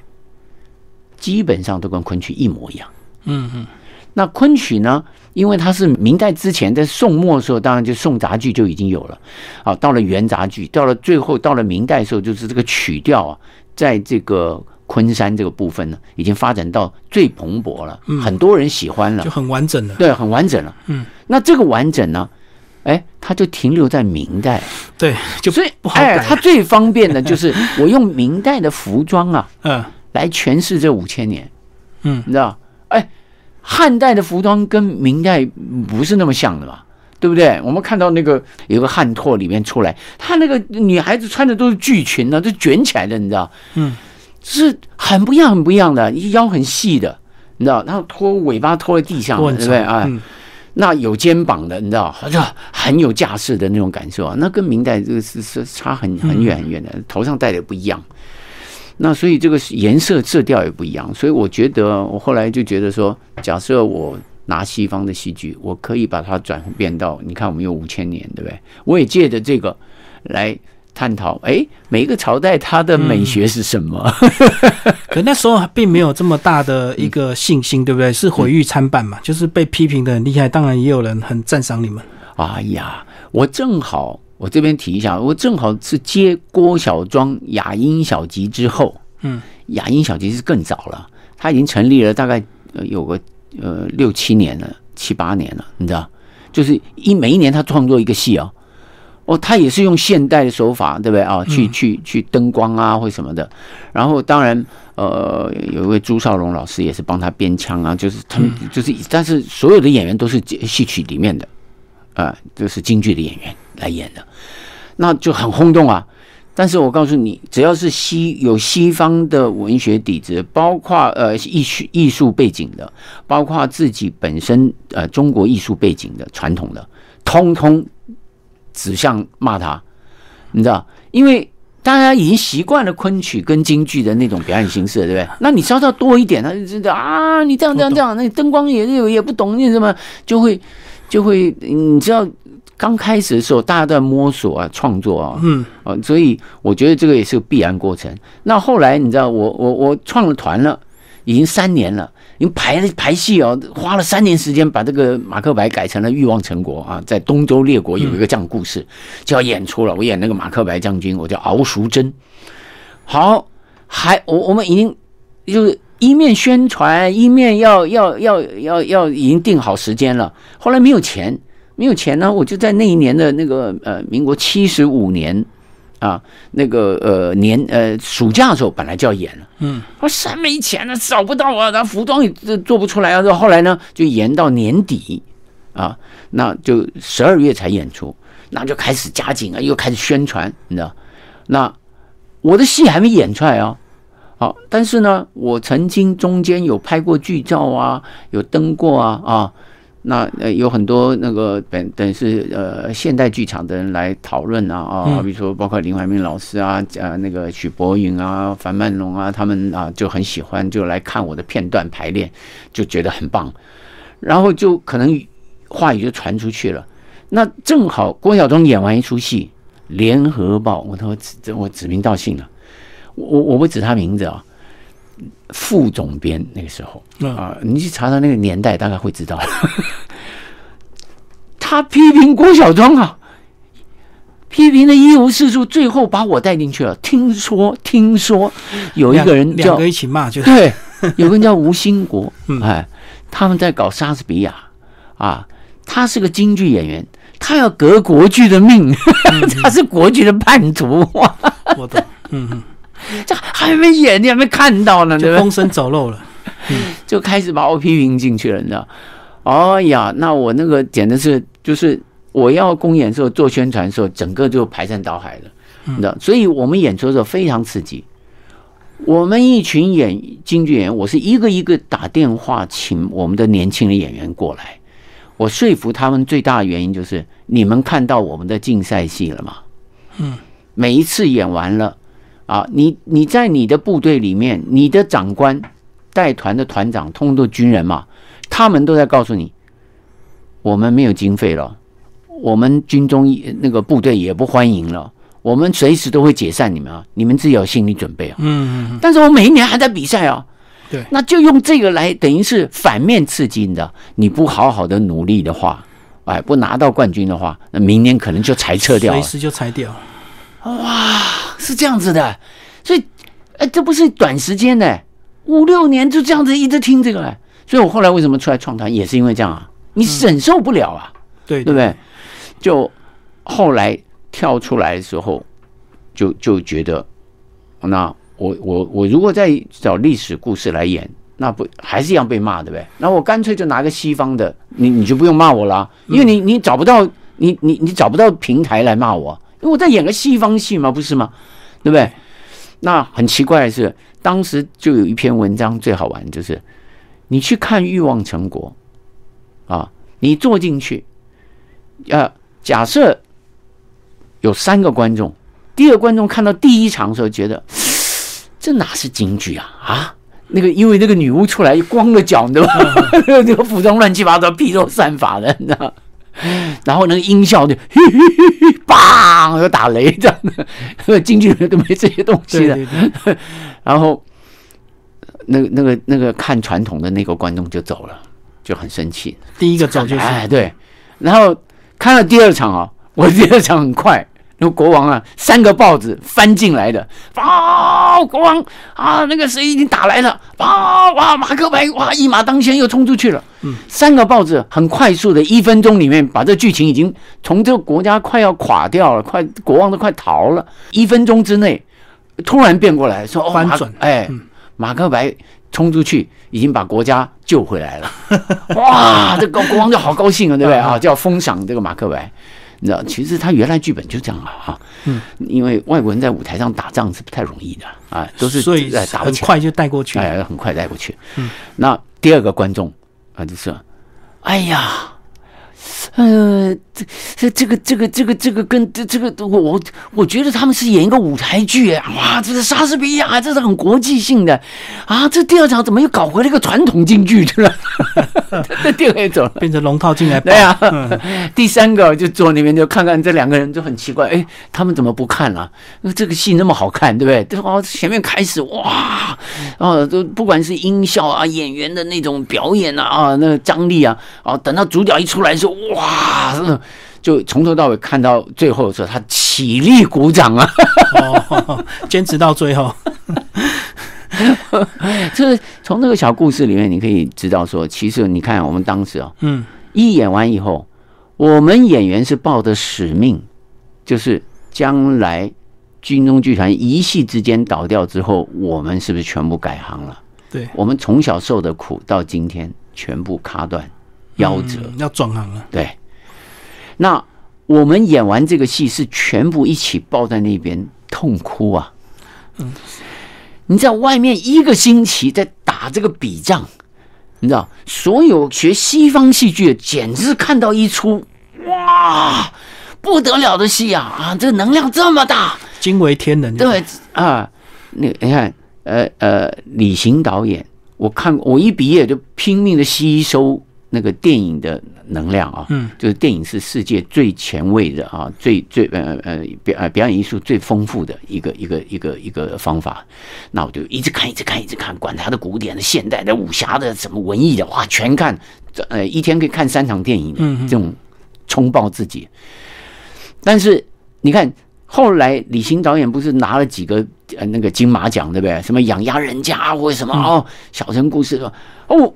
基本上都跟昆曲一模一样。嗯嗯，那昆曲呢？因为它是明代之前，在宋末的时候，当然就宋杂剧就已经有了。啊，到了元杂剧，到了最后到了明代的时候，就是这个曲调啊，在这个昆山这个部分呢，已经发展到最蓬勃了，很多人喜欢了就，很完整了。对，很完整了。嗯，那这个完整呢，哎，它就停留在明代，对，就所以不好它最方便的就是我用明代的服装啊 嗯来诠释这五千年，嗯你知道？哎，汉代的服装跟明代不是那么像的嘛。对不对？我们看到那个有个汉拓里面出来，他那个女孩子穿的都是剧裙呢、都卷起来的，你知道？嗯，是很不一样，很不一样的，腰很细的，你知道？然后拖尾巴拖在地上对不对？长哎，嗯那有肩膀的，你知道，就很有架势的那种感受啊，那跟明代这个是是差很很远很远的，头上戴的不一样。那所以这个颜色色调也不一样，所以我觉得我后来就觉得说，假设我拿西方的戏剧，我可以把它转变到，你看我们有五千年，对不对？我也借着这个来探讨，哎，每一个朝代它的美学是什么？可那时候并没有这么大的一个信心，对不对？是毁誉参半嘛，就是被批评的很厉害，当然也有人很赞赏你们。哎呀，我正好，我这边提一下，我正好是接郭小庄雅音小集之后，嗯，雅音小集是更早了，它已经成立了大概呃有个呃六七年了，七八年了，你知道，就是一每一年他创作一个戏哦，哦，他也是用现代的手法，对不对啊？去去去灯光啊或什么的，然后当然呃有一位朱少龙老师也是帮他编腔啊，就是他们就是，但是所有的演员都是戏曲里面的。啊，就是京剧的演员来演的，那就很轰动啊。但是我告诉你，只要是西有西方的文学底子，包括呃艺术艺术背景的，包括自己本身呃中国艺术背景的传统的，通通指向骂他，你知道？因为大家已经习惯了昆曲跟京剧的那种表演形式，对不对？那你稍稍多一点，他就知道啊，你这样这样这样，那灯光也也也不懂，你什么就会。就会，你知道，刚开始的时候大家都在摸索啊，创作啊，嗯，啊，所以我觉得这个也是个必然过程。那后来你知道，我我我创了团了，已经三年了，因为排排戏哦，花了三年时间把这个马克白改成了欲望成国啊，在东周列国有一个这样故事，就要演出了。我演那个马克白将军，我叫敖淑珍。好，还我我们已经就是。一面宣传，一面要要要要要已经定好时间了。后来没有钱，没有钱呢，我就在那一年的那个呃民国七十五年啊，那个呃年呃暑假的时候本来就要演了，嗯，我说没钱了，找不到啊，然后服装也做不出来啊。后来呢，就延到年底啊，那就十二月才演出，那就开始加紧啊，又开始宣传，你知道？那我的戏还没演出来啊。好，但是呢，我曾经中间有拍过剧照啊，有登过啊啊，那呃有很多那个本等于是呃现代剧场的人来讨论啊啊，比如说包括林怀民老师啊，呃那个许博云啊、樊曼龙啊，他们啊就很喜欢，就来看我的片段排练，就觉得很棒，然后就可能话语就传出去了。那正好郭晓东演完一出戏，《联合报》，我都指我指名道姓了。我我不指他名字啊，副总编那个时候啊，你去查查那个年代，大概会知道。他批评郭小庄啊，批评的一无是处，最后把我带进去了。听说听说有一个人叫两个一起骂，就对，有个人叫吴兴国，哎，他们在搞莎士比亚啊，他是个京剧演员，他要革国剧的命，他是国剧的叛徒。我懂，嗯嗯。这还没演，你还没看到呢，对吧？风声走漏了，就开始把我批评进去了，你知道？哎呀，那我那个简直是，就是我要公演的时候做宣传的时候，整个就排山倒海了，你知道？所以我们演出的时候非常刺激。我们一群演京剧演员，我是一个一个打电话请我们的年轻的演员过来，我说服他们最大的原因就是你们看到我们的竞赛戏了吗？嗯，每一次演完了。啊，你你在你的部队里面，你的长官、带团的团长，通通都军人嘛，他们都在告诉你，我们没有经费了，我们军中那个部队也不欢迎了，我们随时都会解散你们啊，你们自己有心理准备啊。嗯嗯。但是我每一年还在比赛啊，对，那就用这个来等于是反面刺激的，你不好好的努力的话，哎，不拿到冠军的话，那明年可能就裁撤掉了，随时就裁掉。哇，是这样子的，所以哎，这不是短时间的，五六年就这样子一直听这个，哎，所以我后来为什么出来创团，也是因为这样啊，你忍受不了啊，对对。不对？就后来跳出来的时候，就就觉得，那我我我如果再找历史故事来演，那不还是一样被骂，对不对？那我干脆就拿个西方的，你你就不用骂我了，因为你你找不到你你你找不到平台来骂我，因为我在演个西方戏嘛，不是吗？对不对？那很奇怪的是，当时就有一篇文章最好玩，就是你去看《欲望成国》啊，你坐进去，呃，假设有三个观众，第二个观众看到第一场的时候，觉得 这哪是京剧啊啊！那个因为那个女巫出来光了脚，你知道吗？那个服装乱七八糟、披头散发的，你知道？然后那个音效就嘿嘿嘿嘿，砰，要打雷这样的，京剧里都没这些东西的。然后那个那个那个看传统的那个观众就走了，就很生气。第一个走就是哎对，然后看了第二场啊，我第二场很快。那国王啊，三个豹子翻进来的，啊，国王啊，那个谁已经打来了，啊哇，马克白哇一马当先又冲出去了，嗯，三个豹子很快速的一分钟里面把这剧情已经从这个国家快要垮掉了，快国王都快逃了，一分钟之内突然变过来说翻转，哎，马克白冲出去已经把国家救回来了，哇，这个国王就好高兴啊，对不对？啊？就要封赏这个马克白。你知道，其实他原来剧本就这样啊，哈，嗯，因为外国人在舞台上打仗是不太容易的啊，都是所以打很快就带过去，哎，很快带过去。嗯，那第二个观众啊，就是，哎呀。呃，这这这个这个这个这个跟这这个我我我觉得他们是演一个舞台剧哎，哇，这是莎士比亚，这是很国际性的啊！这第二场怎么又搞回了一个传统京剧去了？这第二个走了，变成龙套进来。对啊，第三个就坐那边就看看这两个人就很奇怪，哎，他们怎么不看了？这个戏那么好看，对不对？哦，前面开始哇，啊，都不管是音效啊，演员的那种表演啊，啊，那个张力啊，啊，等到主角一出来时候。哇，就从头到尾看到最后的时候，他起立鼓掌啊，坚持到最后。就是从那个小故事里面，你可以知道说，其实你看我们当时啊，嗯，一演完以后，我们演员是抱着使命，就是将来军中剧团一夕之间倒掉之后，我们是不是全部改行了？对，我们从小受的苦，到今天全部卡断。夭折要转行了，对。那我们演完这个戏是全部一起抱在那边痛哭啊。嗯，你在外面一个星期在打这个笔仗，你知道，所有学西方戏剧的简直看到一出哇不得了的戏啊啊！这能量这么大，惊为天人。对啊，那你看，呃呃，李行导演，我看我一毕业就拼命的吸收。那个电影的能量啊，嗯，就是电影是世界最前卫的啊，最最呃呃表呃表演艺术最丰富的一个一个一个一个方法。那我就一直看，一直看，一直看，管他的古典的、现代的、武侠的、什么文艺的，哇，全看。呃，一天可以看三场电影，嗯，这种冲爆自己。但是你看，后来李行导演不是拿了几个呃那个金马奖，对不对？什么养鸭人家或者什么哦，小城故事吧，哦。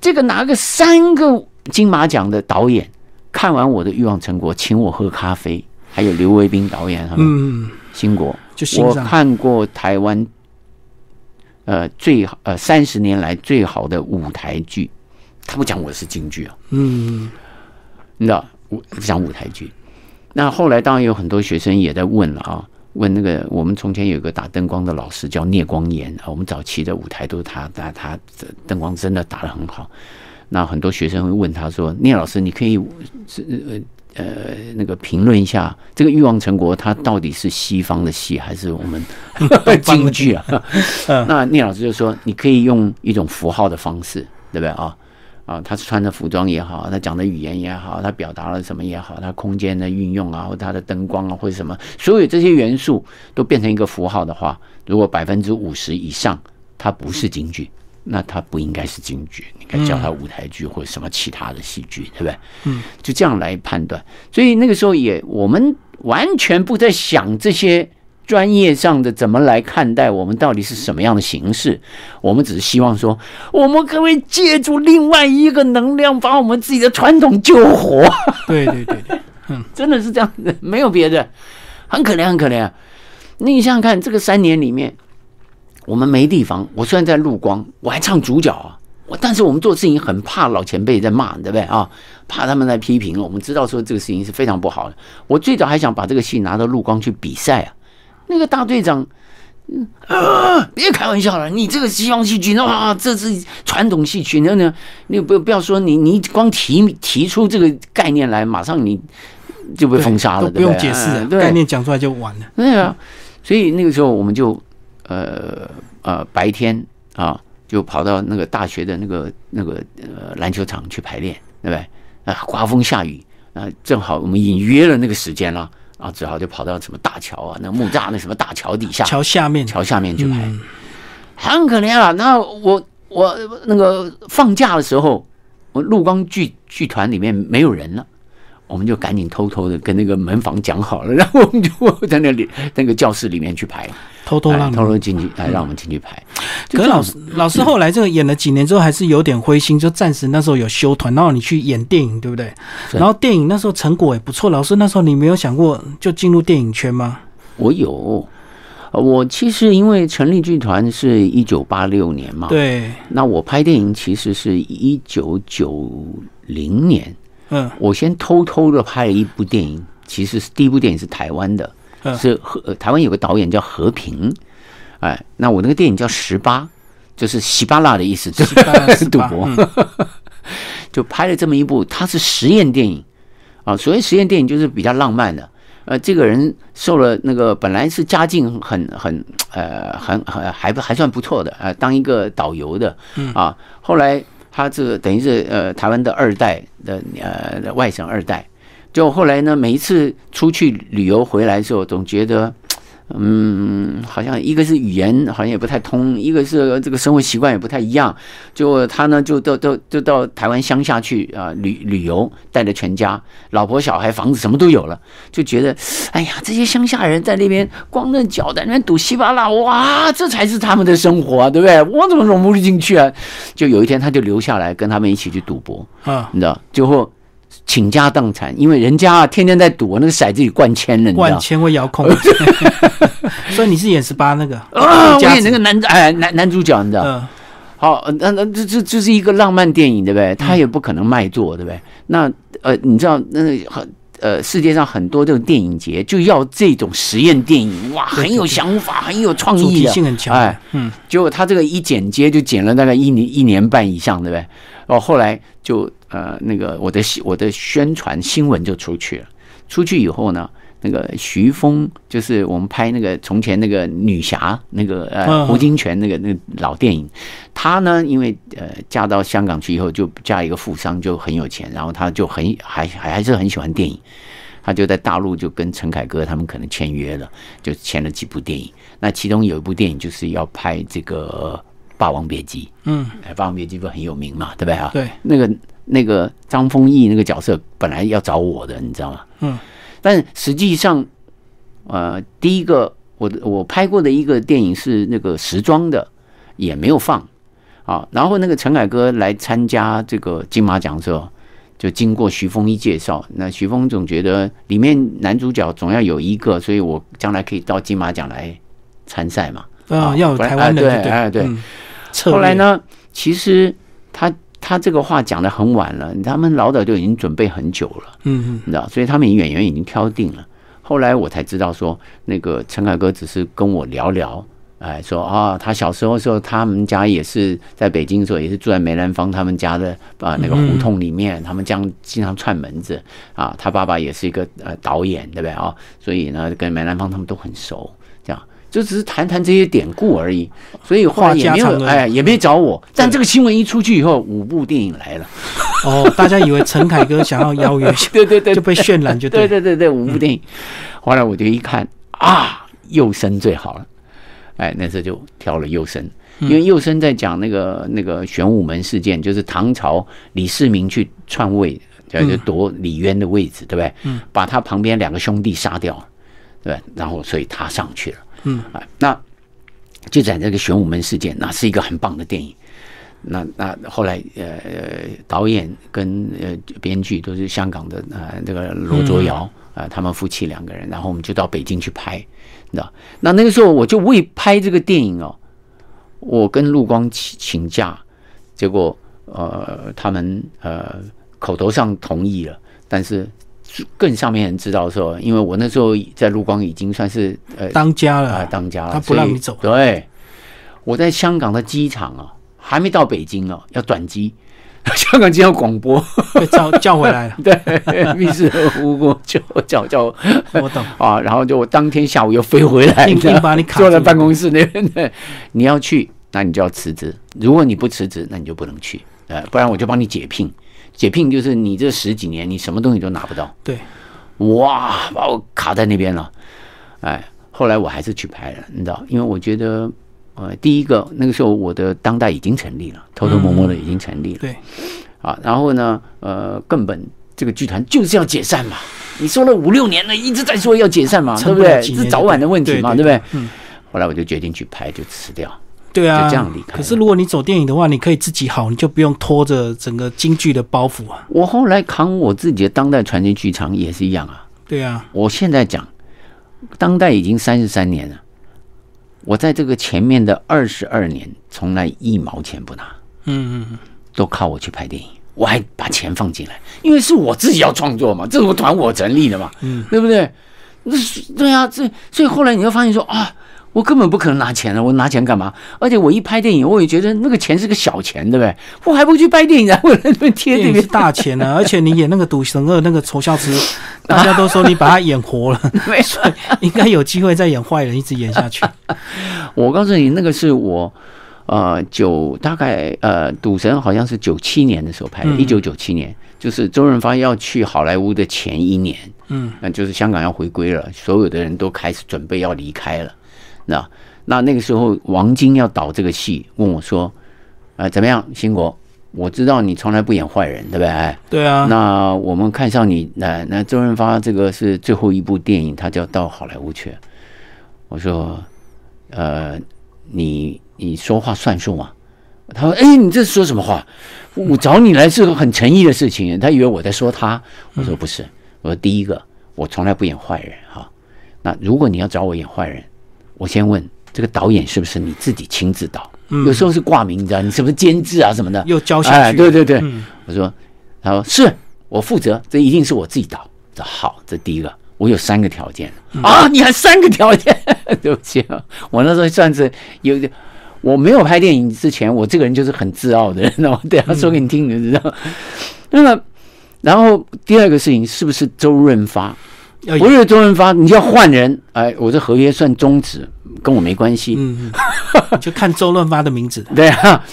这个拿个三个金马奖的导演看完我的欲望成果，请我喝咖啡。还有刘维斌导演，嗯，新国，就我看过台湾，呃，最好呃三十年来最好的舞台剧。他不讲我是京剧啊，嗯，你知道，讲舞台剧。那后来当然有很多学生也在问了啊。问那个，我们从前有一个打灯光的老师叫聂光炎啊，我们早期的舞台都是他，他他灯光真的打得很好。那很多学生会问他说：“聂老师，你可以呃呃那个评论一下这个《欲望成国》，它到底是西方的戏还是我们京剧啊？” 那聂老师就说：“你可以用一种符号的方式，对不对啊？”啊，他穿的服装也好，他讲的语言也好，他表达了什么也好，他空间的运用啊，或他的灯光啊，或者什么，所有这些元素都变成一个符号的话，如果百分之五十以上它不是京剧，那它不应该是京剧，你该叫它舞台剧或者什么其他的戏剧，对不对？嗯，就这样来判断。所以那个时候也，我们完全不在想这些专业上的怎么来看待我们到底是什么样的形式？我们只是希望说，我们可不可以借助另外一个能量，把我们自己的传统救活？对对对对，真的是这样子，没有别的，很可怜，很可怜啊！你想想看，这个三年里面，我们没地方。我虽然在陆光，我还唱主角啊。我但是我们做事情很怕老前辈在骂，对不对啊？怕他们在批评。我们知道说这个事情是非常不好的。我最早还想把这个戏拿到陆光去比赛啊。那个大队长，啊，别开玩笑了，你这个西方戏剧，哇，这是传统戏曲，那那，你不不要说你，你光提提出这个概念来，马上你就被封杀了，不用解释，概念讲出来就完了。对啊，所以那个时候我们就呃呃白天啊。就跑到那个大学的那个那个呃篮球场去排练，对不对？啊，刮风下雨啊，正好我们已经约了那个时间了啊，只好就跑到什么大桥啊，那木栅那什么大桥底下，桥下面，桥下面去拍，很可怜啊。那我我那个放假的时候，我陆光剧剧团里面没有人了。我们就赶紧偷偷的跟那个门房讲好了，然后我们就 在那里那个教室里面去排，偷偷让偷偷进去，来让我们进去排。可是老师老师后来这个演了几年之后，还是有点灰心，就暂时那时候有休团，然后你去演电影，对不对？然后电影那时候成果也不错。老师那时候你没有想过就进入电影圈吗？我有，我其实因为成立剧团是一九八六年嘛，对，那我拍电影其实是一九九零年。嗯，我先偷偷的拍了一部电影，其实是第一部电影是台湾的，是和台湾有个导演叫和平，哎，那我那个电影叫十八，就是喜巴拉的意思，就是 赌博，就拍了这么一部，它是实验电影。啊，所谓实验电影就是比较浪漫的，呃，这个人受了那个本来是家境很很呃很很还还算不错的，呃，当一个导游的，啊，后来。他这个等于是呃台湾的二代的呃外省二代，就后来呢每一次出去旅游回来的时候，总觉得嗯好像一个是语言好像也不太通，一个是这个生活习惯也不太一样。就他呢就到到就到台湾乡下去啊旅旅游，带着全家，老婆小孩房子什么都有了，就觉得哎呀这些乡下人在那边光着脚在那边赌稀巴烂，哇这才是他们的生活啊，对不对？我怎么融不进去啊？就有一天他就留下来跟他们一起去赌博啊，你知道最后。倾家荡产，因为人家啊天天在赌，那个骰子里灌铅了，灌铅会遥控。所以你是演十八那个啊？我演那个男哎男男主角，你知道？好，那那这这这是一个浪漫电影，对不对？他也不可能卖座，对不对？那呃，你知道那很呃，世界上很多这种电影节就要这种实验电影，哇，很有想法，很有创意，性很强。哎，嗯，结果他这个一剪接就剪了大概一年一年半以上，对不对？哦，后来就。呃，那个我的我的宣传新闻就出去了。出去以后呢，那个徐峰就是我们拍那个从前那个女侠那个呃胡金铨那个那个老电影，她呢因为呃嫁到香港去以后就嫁一个富商就很有钱，然后她就很还还还是很喜欢电影，她就在大陆就跟陈凯歌他们可能签约了，就签了几部电影。那其中有一部电影就是要拍这个《霸王别姬》，嗯，哎，《霸王别姬》不很有名嘛，对不对啊？对，那个。那个张丰毅那个角色本来要找我的，你知道吗？嗯，但实际上，呃，第一个我我拍过的一个电影是那个时装的，也没有放啊。然后那个陈凯歌来参加这个金马奖的时候，就经过徐峰一介绍，那徐峰总觉得里面男主角总要有一个，所以我将来可以到金马奖来参赛嘛。啊，要有台湾的对，哎对。后来呢，其实他。他这个话讲的很晚了，他们老早就已经准备很久了，嗯嗯，你知道，所以他们演员已经挑定了。后来我才知道说，那个陈凯歌只是跟我聊聊，哎，说啊，他小时候时候，他们家也是在北京的时候，也是住在梅兰芳他们家的啊那个胡同里面，他们将经常串门子啊，他爸爸也是一个呃导演，对不对啊？所以呢，跟梅兰芳他们都很熟。就只是谈谈这些典故而已，所以话也没有，哎，也没找我。但这个新闻一出去以后，五部电影来了。哦，大家以为陈凯歌想要邀约，对对对，就被渲染，就对对对对，五部电影。后来我就一看啊，幼生最好了，哎，那时候就挑了幼生，因为幼生在讲那个那个玄武门事件，就是唐朝李世民去篡位，就夺李渊的位置，对不对？嗯，把他旁边两个兄弟杀掉。对？然后所以他上去了，嗯啊，那就在这个玄武门事件，那是一个很棒的电影。那那后来呃呃导演跟呃编剧都是香港的呃这个罗卓瑶啊、呃他们夫妻两个人，然后我们就到北京去拍，你知道？那那个时候我就为拍这个电影哦，我跟陆光请请假，结果呃他们呃口头上同意了，但是更上面人知道说，因为我那时候在陆光已经算是呃当家啊、了，当家了，他不让你走。对，我在香港的机场啊，还没到北京哦，要转机，香港机场广播，被叫叫回来了。对，密室无过就叫叫。我懂，啊，然后就我当天下午又飞回来，硬硬把你卡坐在住办公室那边的，你要去，那你就要辞职，如果你不辞职，那你就不能去，呃，不然我就帮你解聘。解聘就是你这十几年你什么东西都拿不到，对，哇，把我卡在那边了。哎，后来我还是去拍了，你知道，因为我觉得，呃，第一个那个时候我的当代已经成立了，偷偷摸摸的已经成立了，对，啊，然后呢，呃，根本这个剧团就是要解散嘛，你说了五六年了，一直在说要解散嘛，对不对？是早晚的问题嘛，对不对？嗯，后来我就决定去拍，就辞掉。对啊，就这样离开可是如果你走电影的话，你可以自己好，你就不用拖着整个京剧的包袱啊。我后来扛我自己的当代传奇剧场也是一样啊。对啊，我现在讲，当代已经三十三年了，我在这个前面的二十二年，从来一毛钱不拿，嗯嗯都靠我去拍电影，我还把钱放进来，因为是我自己要创作嘛，这个团我成立的嘛，嗯，对不对？那是对啊，这所以后来你会发现说啊。我根本不可能拿钱了，我拿钱干嘛？而且我一拍电影，我也觉得那个钱是个小钱，对不对？我还不去拍电影，然后在那边贴那个大钱啊，而且你演那个赌神二那个仇孝慈，大家都说你把他演活了，没错应该有机会再演坏人，一直演下去。我告诉你，那个是我呃九大概呃赌神好像是九七年的时候拍的，嗯一九九七年，就是周润发要去好莱坞的前一年，嗯，那就是香港要回归了，所有的人都开始准备要离开了。那那那个时候，王晶要导这个戏，问我说：“呃，怎么样，兴国？我知道你从来不演坏人，对不对？哎，对啊，那我们看上你，那那周润发这个是最后一部电影，他就要到好莱坞去。我说，呃，你你说话算数吗？他说，哎，你这说什么话？我找你来是个很诚意的事情。他以为我在说他，我说不是。我说第一个，我从来不演坏人哈。那如果你要找我演坏人，我先问这个导演是不是你自己亲自导？有时候是挂名，你知道，你是不是监制啊什么的？又交下哎，去。对对对，嗯我说，他说是我负责，这一定是我自己导。这好，这第一个，我有三个条件、啊，你还三个条件？对不起啊，我那时候算是有点，我没有拍电影之前，我这个人就是很自傲的人，那我等一下说给你听，你就知道。那么，然后第二个事情是不是周润发？要不是周润发，你就要换人，哎，我这合约算终止，跟我没关系。嗯，嗯 就看周润发的名字。对啊，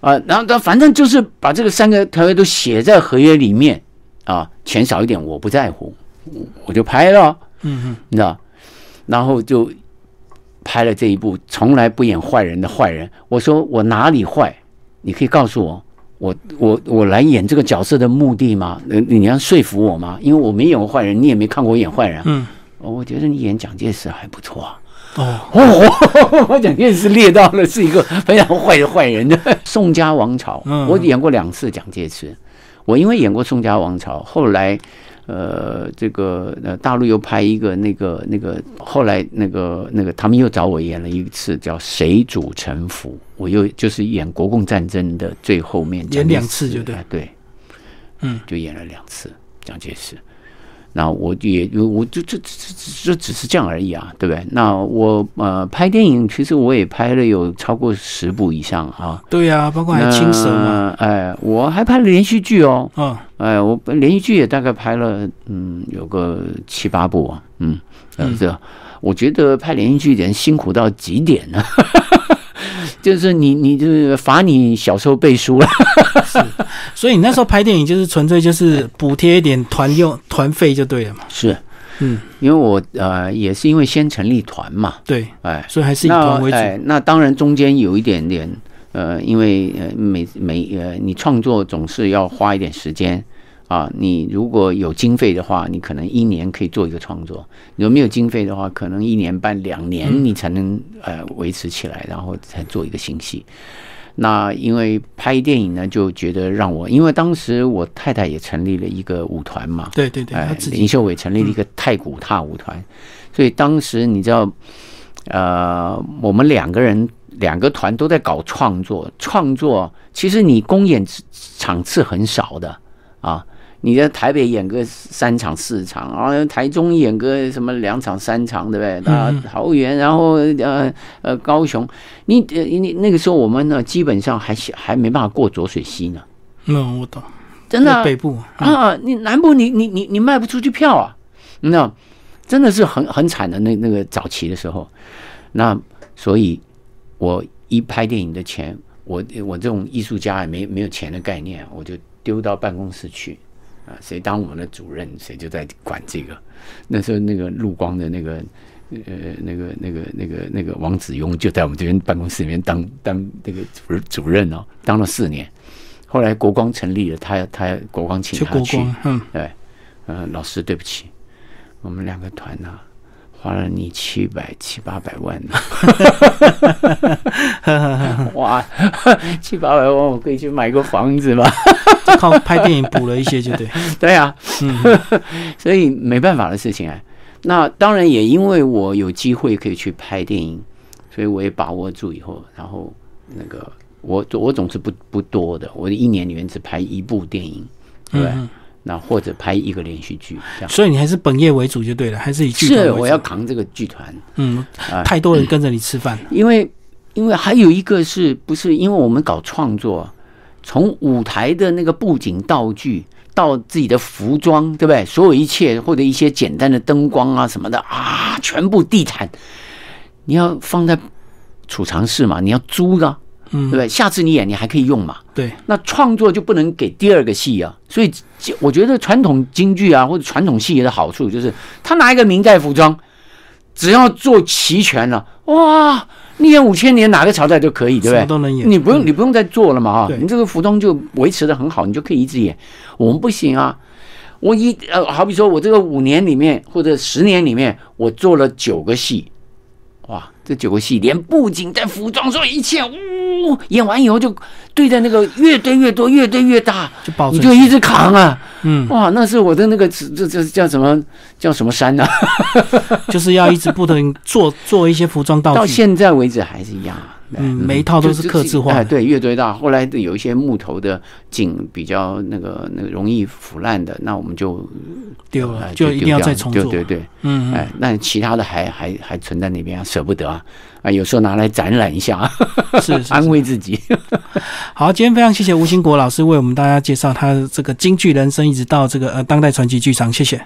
啊，然后他反正就是把这个三个条约都写在合约里面啊，钱少一点我不在乎，我我就拍了，嗯嗯，你知道，然后就拍了这一部从来不演坏人的坏人。我说我哪里坏？你可以告诉我，我我我来演这个角色的目的吗？你你要说服我吗？因为我没演过坏人，你也没看过我演坏人啊。嗯，哦我觉得你演蒋介石还不错啊。哦，我，蒋介石列到了是一个非常坏的坏人的宋家王朝。嗯我演过两次蒋介石，我因为演过宋家王朝，后来呃，这个呃大陆又拍一个那个那个，后来那个那个他们又找我演了一次叫《谁主沉浮》，我又就是演国共战争的最后面演两次就对。哎对，嗯，就演了两次蒋介石。那我也我就这这这这只是这样而已啊，对不对？那我呃拍电影，其实我也拍了有超过十部以上啊。对呀，包括还青蛇嘛。哎，我还拍了连续剧哦。嗯，哎，我连续剧也大概拍了，嗯，有个七八部啊。嗯，嗯，这我觉得拍连续剧的人辛苦到极点呢。就是你，你就是罚你小时候背书了。所以你那时候拍电影就是纯粹就是补贴一点团用团费就对了嘛。是嗯，因为我呃也是因为先成立团嘛，对，哎，所以还是以团为主。哎，那当然中间有一点点呃，因为呃每每呃你创作总是要花一点时间啊，你如果有经费的话，你可能一年可以做一个创作；如果没有经费的话，可能一年半两年你才能呃维持起来，然后才做一个新戏。那因为拍电影呢，就觉得让我，因为当时我太太也成立了一个舞团嘛，对对对，林秀伟成立了一个太古踏舞团，所以当时你知道，呃，我们两个人两个团都在搞创作，创作其实你公演场次很少的啊。你在台北演个三场四场，然后台中演个什么两场三场，对不对？啊，桃园，然后呃呃高雄，你呃你那个时候我们呢，基本上还还没办法过浊水溪呢，嗯，我懂，真的啊、北部啊，你南部你你你你卖不出去票啊，你知道，真的是很很惨的那那个早期的时候，那所以，我一拍电影的钱，我我这种艺术家也没没有钱的概念，我就丢到办公室去啊，谁当我们的主任，谁就在管这个。那时候那个陆光的那个呃那个那个那个那个王子庸就在我们这边办公室里面当当那个主主任哦，当了四年。后来国光成立了，他他国光请他去，国光，嗯，对，呃，老师对不起，我们两个团呢、花了你七百七八百万呢，哇，七八百万我可以去买个房子吧？就靠拍电影补了一些，就对，对啊，嗯，所以没办法的事情啊。那当然也因为我有机会可以去拍电影，所以我也把握住以后，然后那个我我总是不不多的，我一年里面只拍一部电影，对不对？嗯那或者拍一个连续剧这样。所以你还是本业为主就对了，还是以剧团是我要扛这个剧团，嗯啊，太多人跟着你吃饭，因为因为还有一个是不是因为我们搞创作，从舞台的那个布景道具到自己的服装，对不对？所有一切或者一些简单的灯光啊什么的啊，全部地毯，你要放在储藏室嘛，你要租的，对不嗯，对？下次你演你还可以用嘛。对，那创作就不能给第二个戏啊，所以我觉得传统京剧啊或者传统戏的好处就是，他拿一个明代服装，只要做齐全了，哇，你演五千年哪个朝代都可以，对不对？都能演，你不用嗯。你不用再做了嘛啊，你这个服装就维持的很好，你就可以一直演。我们不行啊，我一呃，好比说我这个五年里面或者十年里面，我做了九个戏，哇，这九个戏连布景带服装所有一切，呜、演完以后就堆在那个越堆越多，越堆越大，就保存你就一直扛啊，嗯，哇，那是我的那个这这这叫什么叫什么山呢、就是要一直不停做做一些服装道具。到，现在为止还是一样啊。嗯，每一套都是刻字化哎，的，对，越堆大。后来有一些木头的井比较那个那个容易腐烂的，那我们就丢了哎就一定要再重做，对对对，嗯，哎，那其他的还还还存在那边啊，舍不得啊，啊，有时候拿来展览一下啊，是是是安慰自己。好，今天非常谢谢吴兴国老师为我们大家介绍他的这个京剧人生，一直到这个呃当代传奇剧场，谢谢。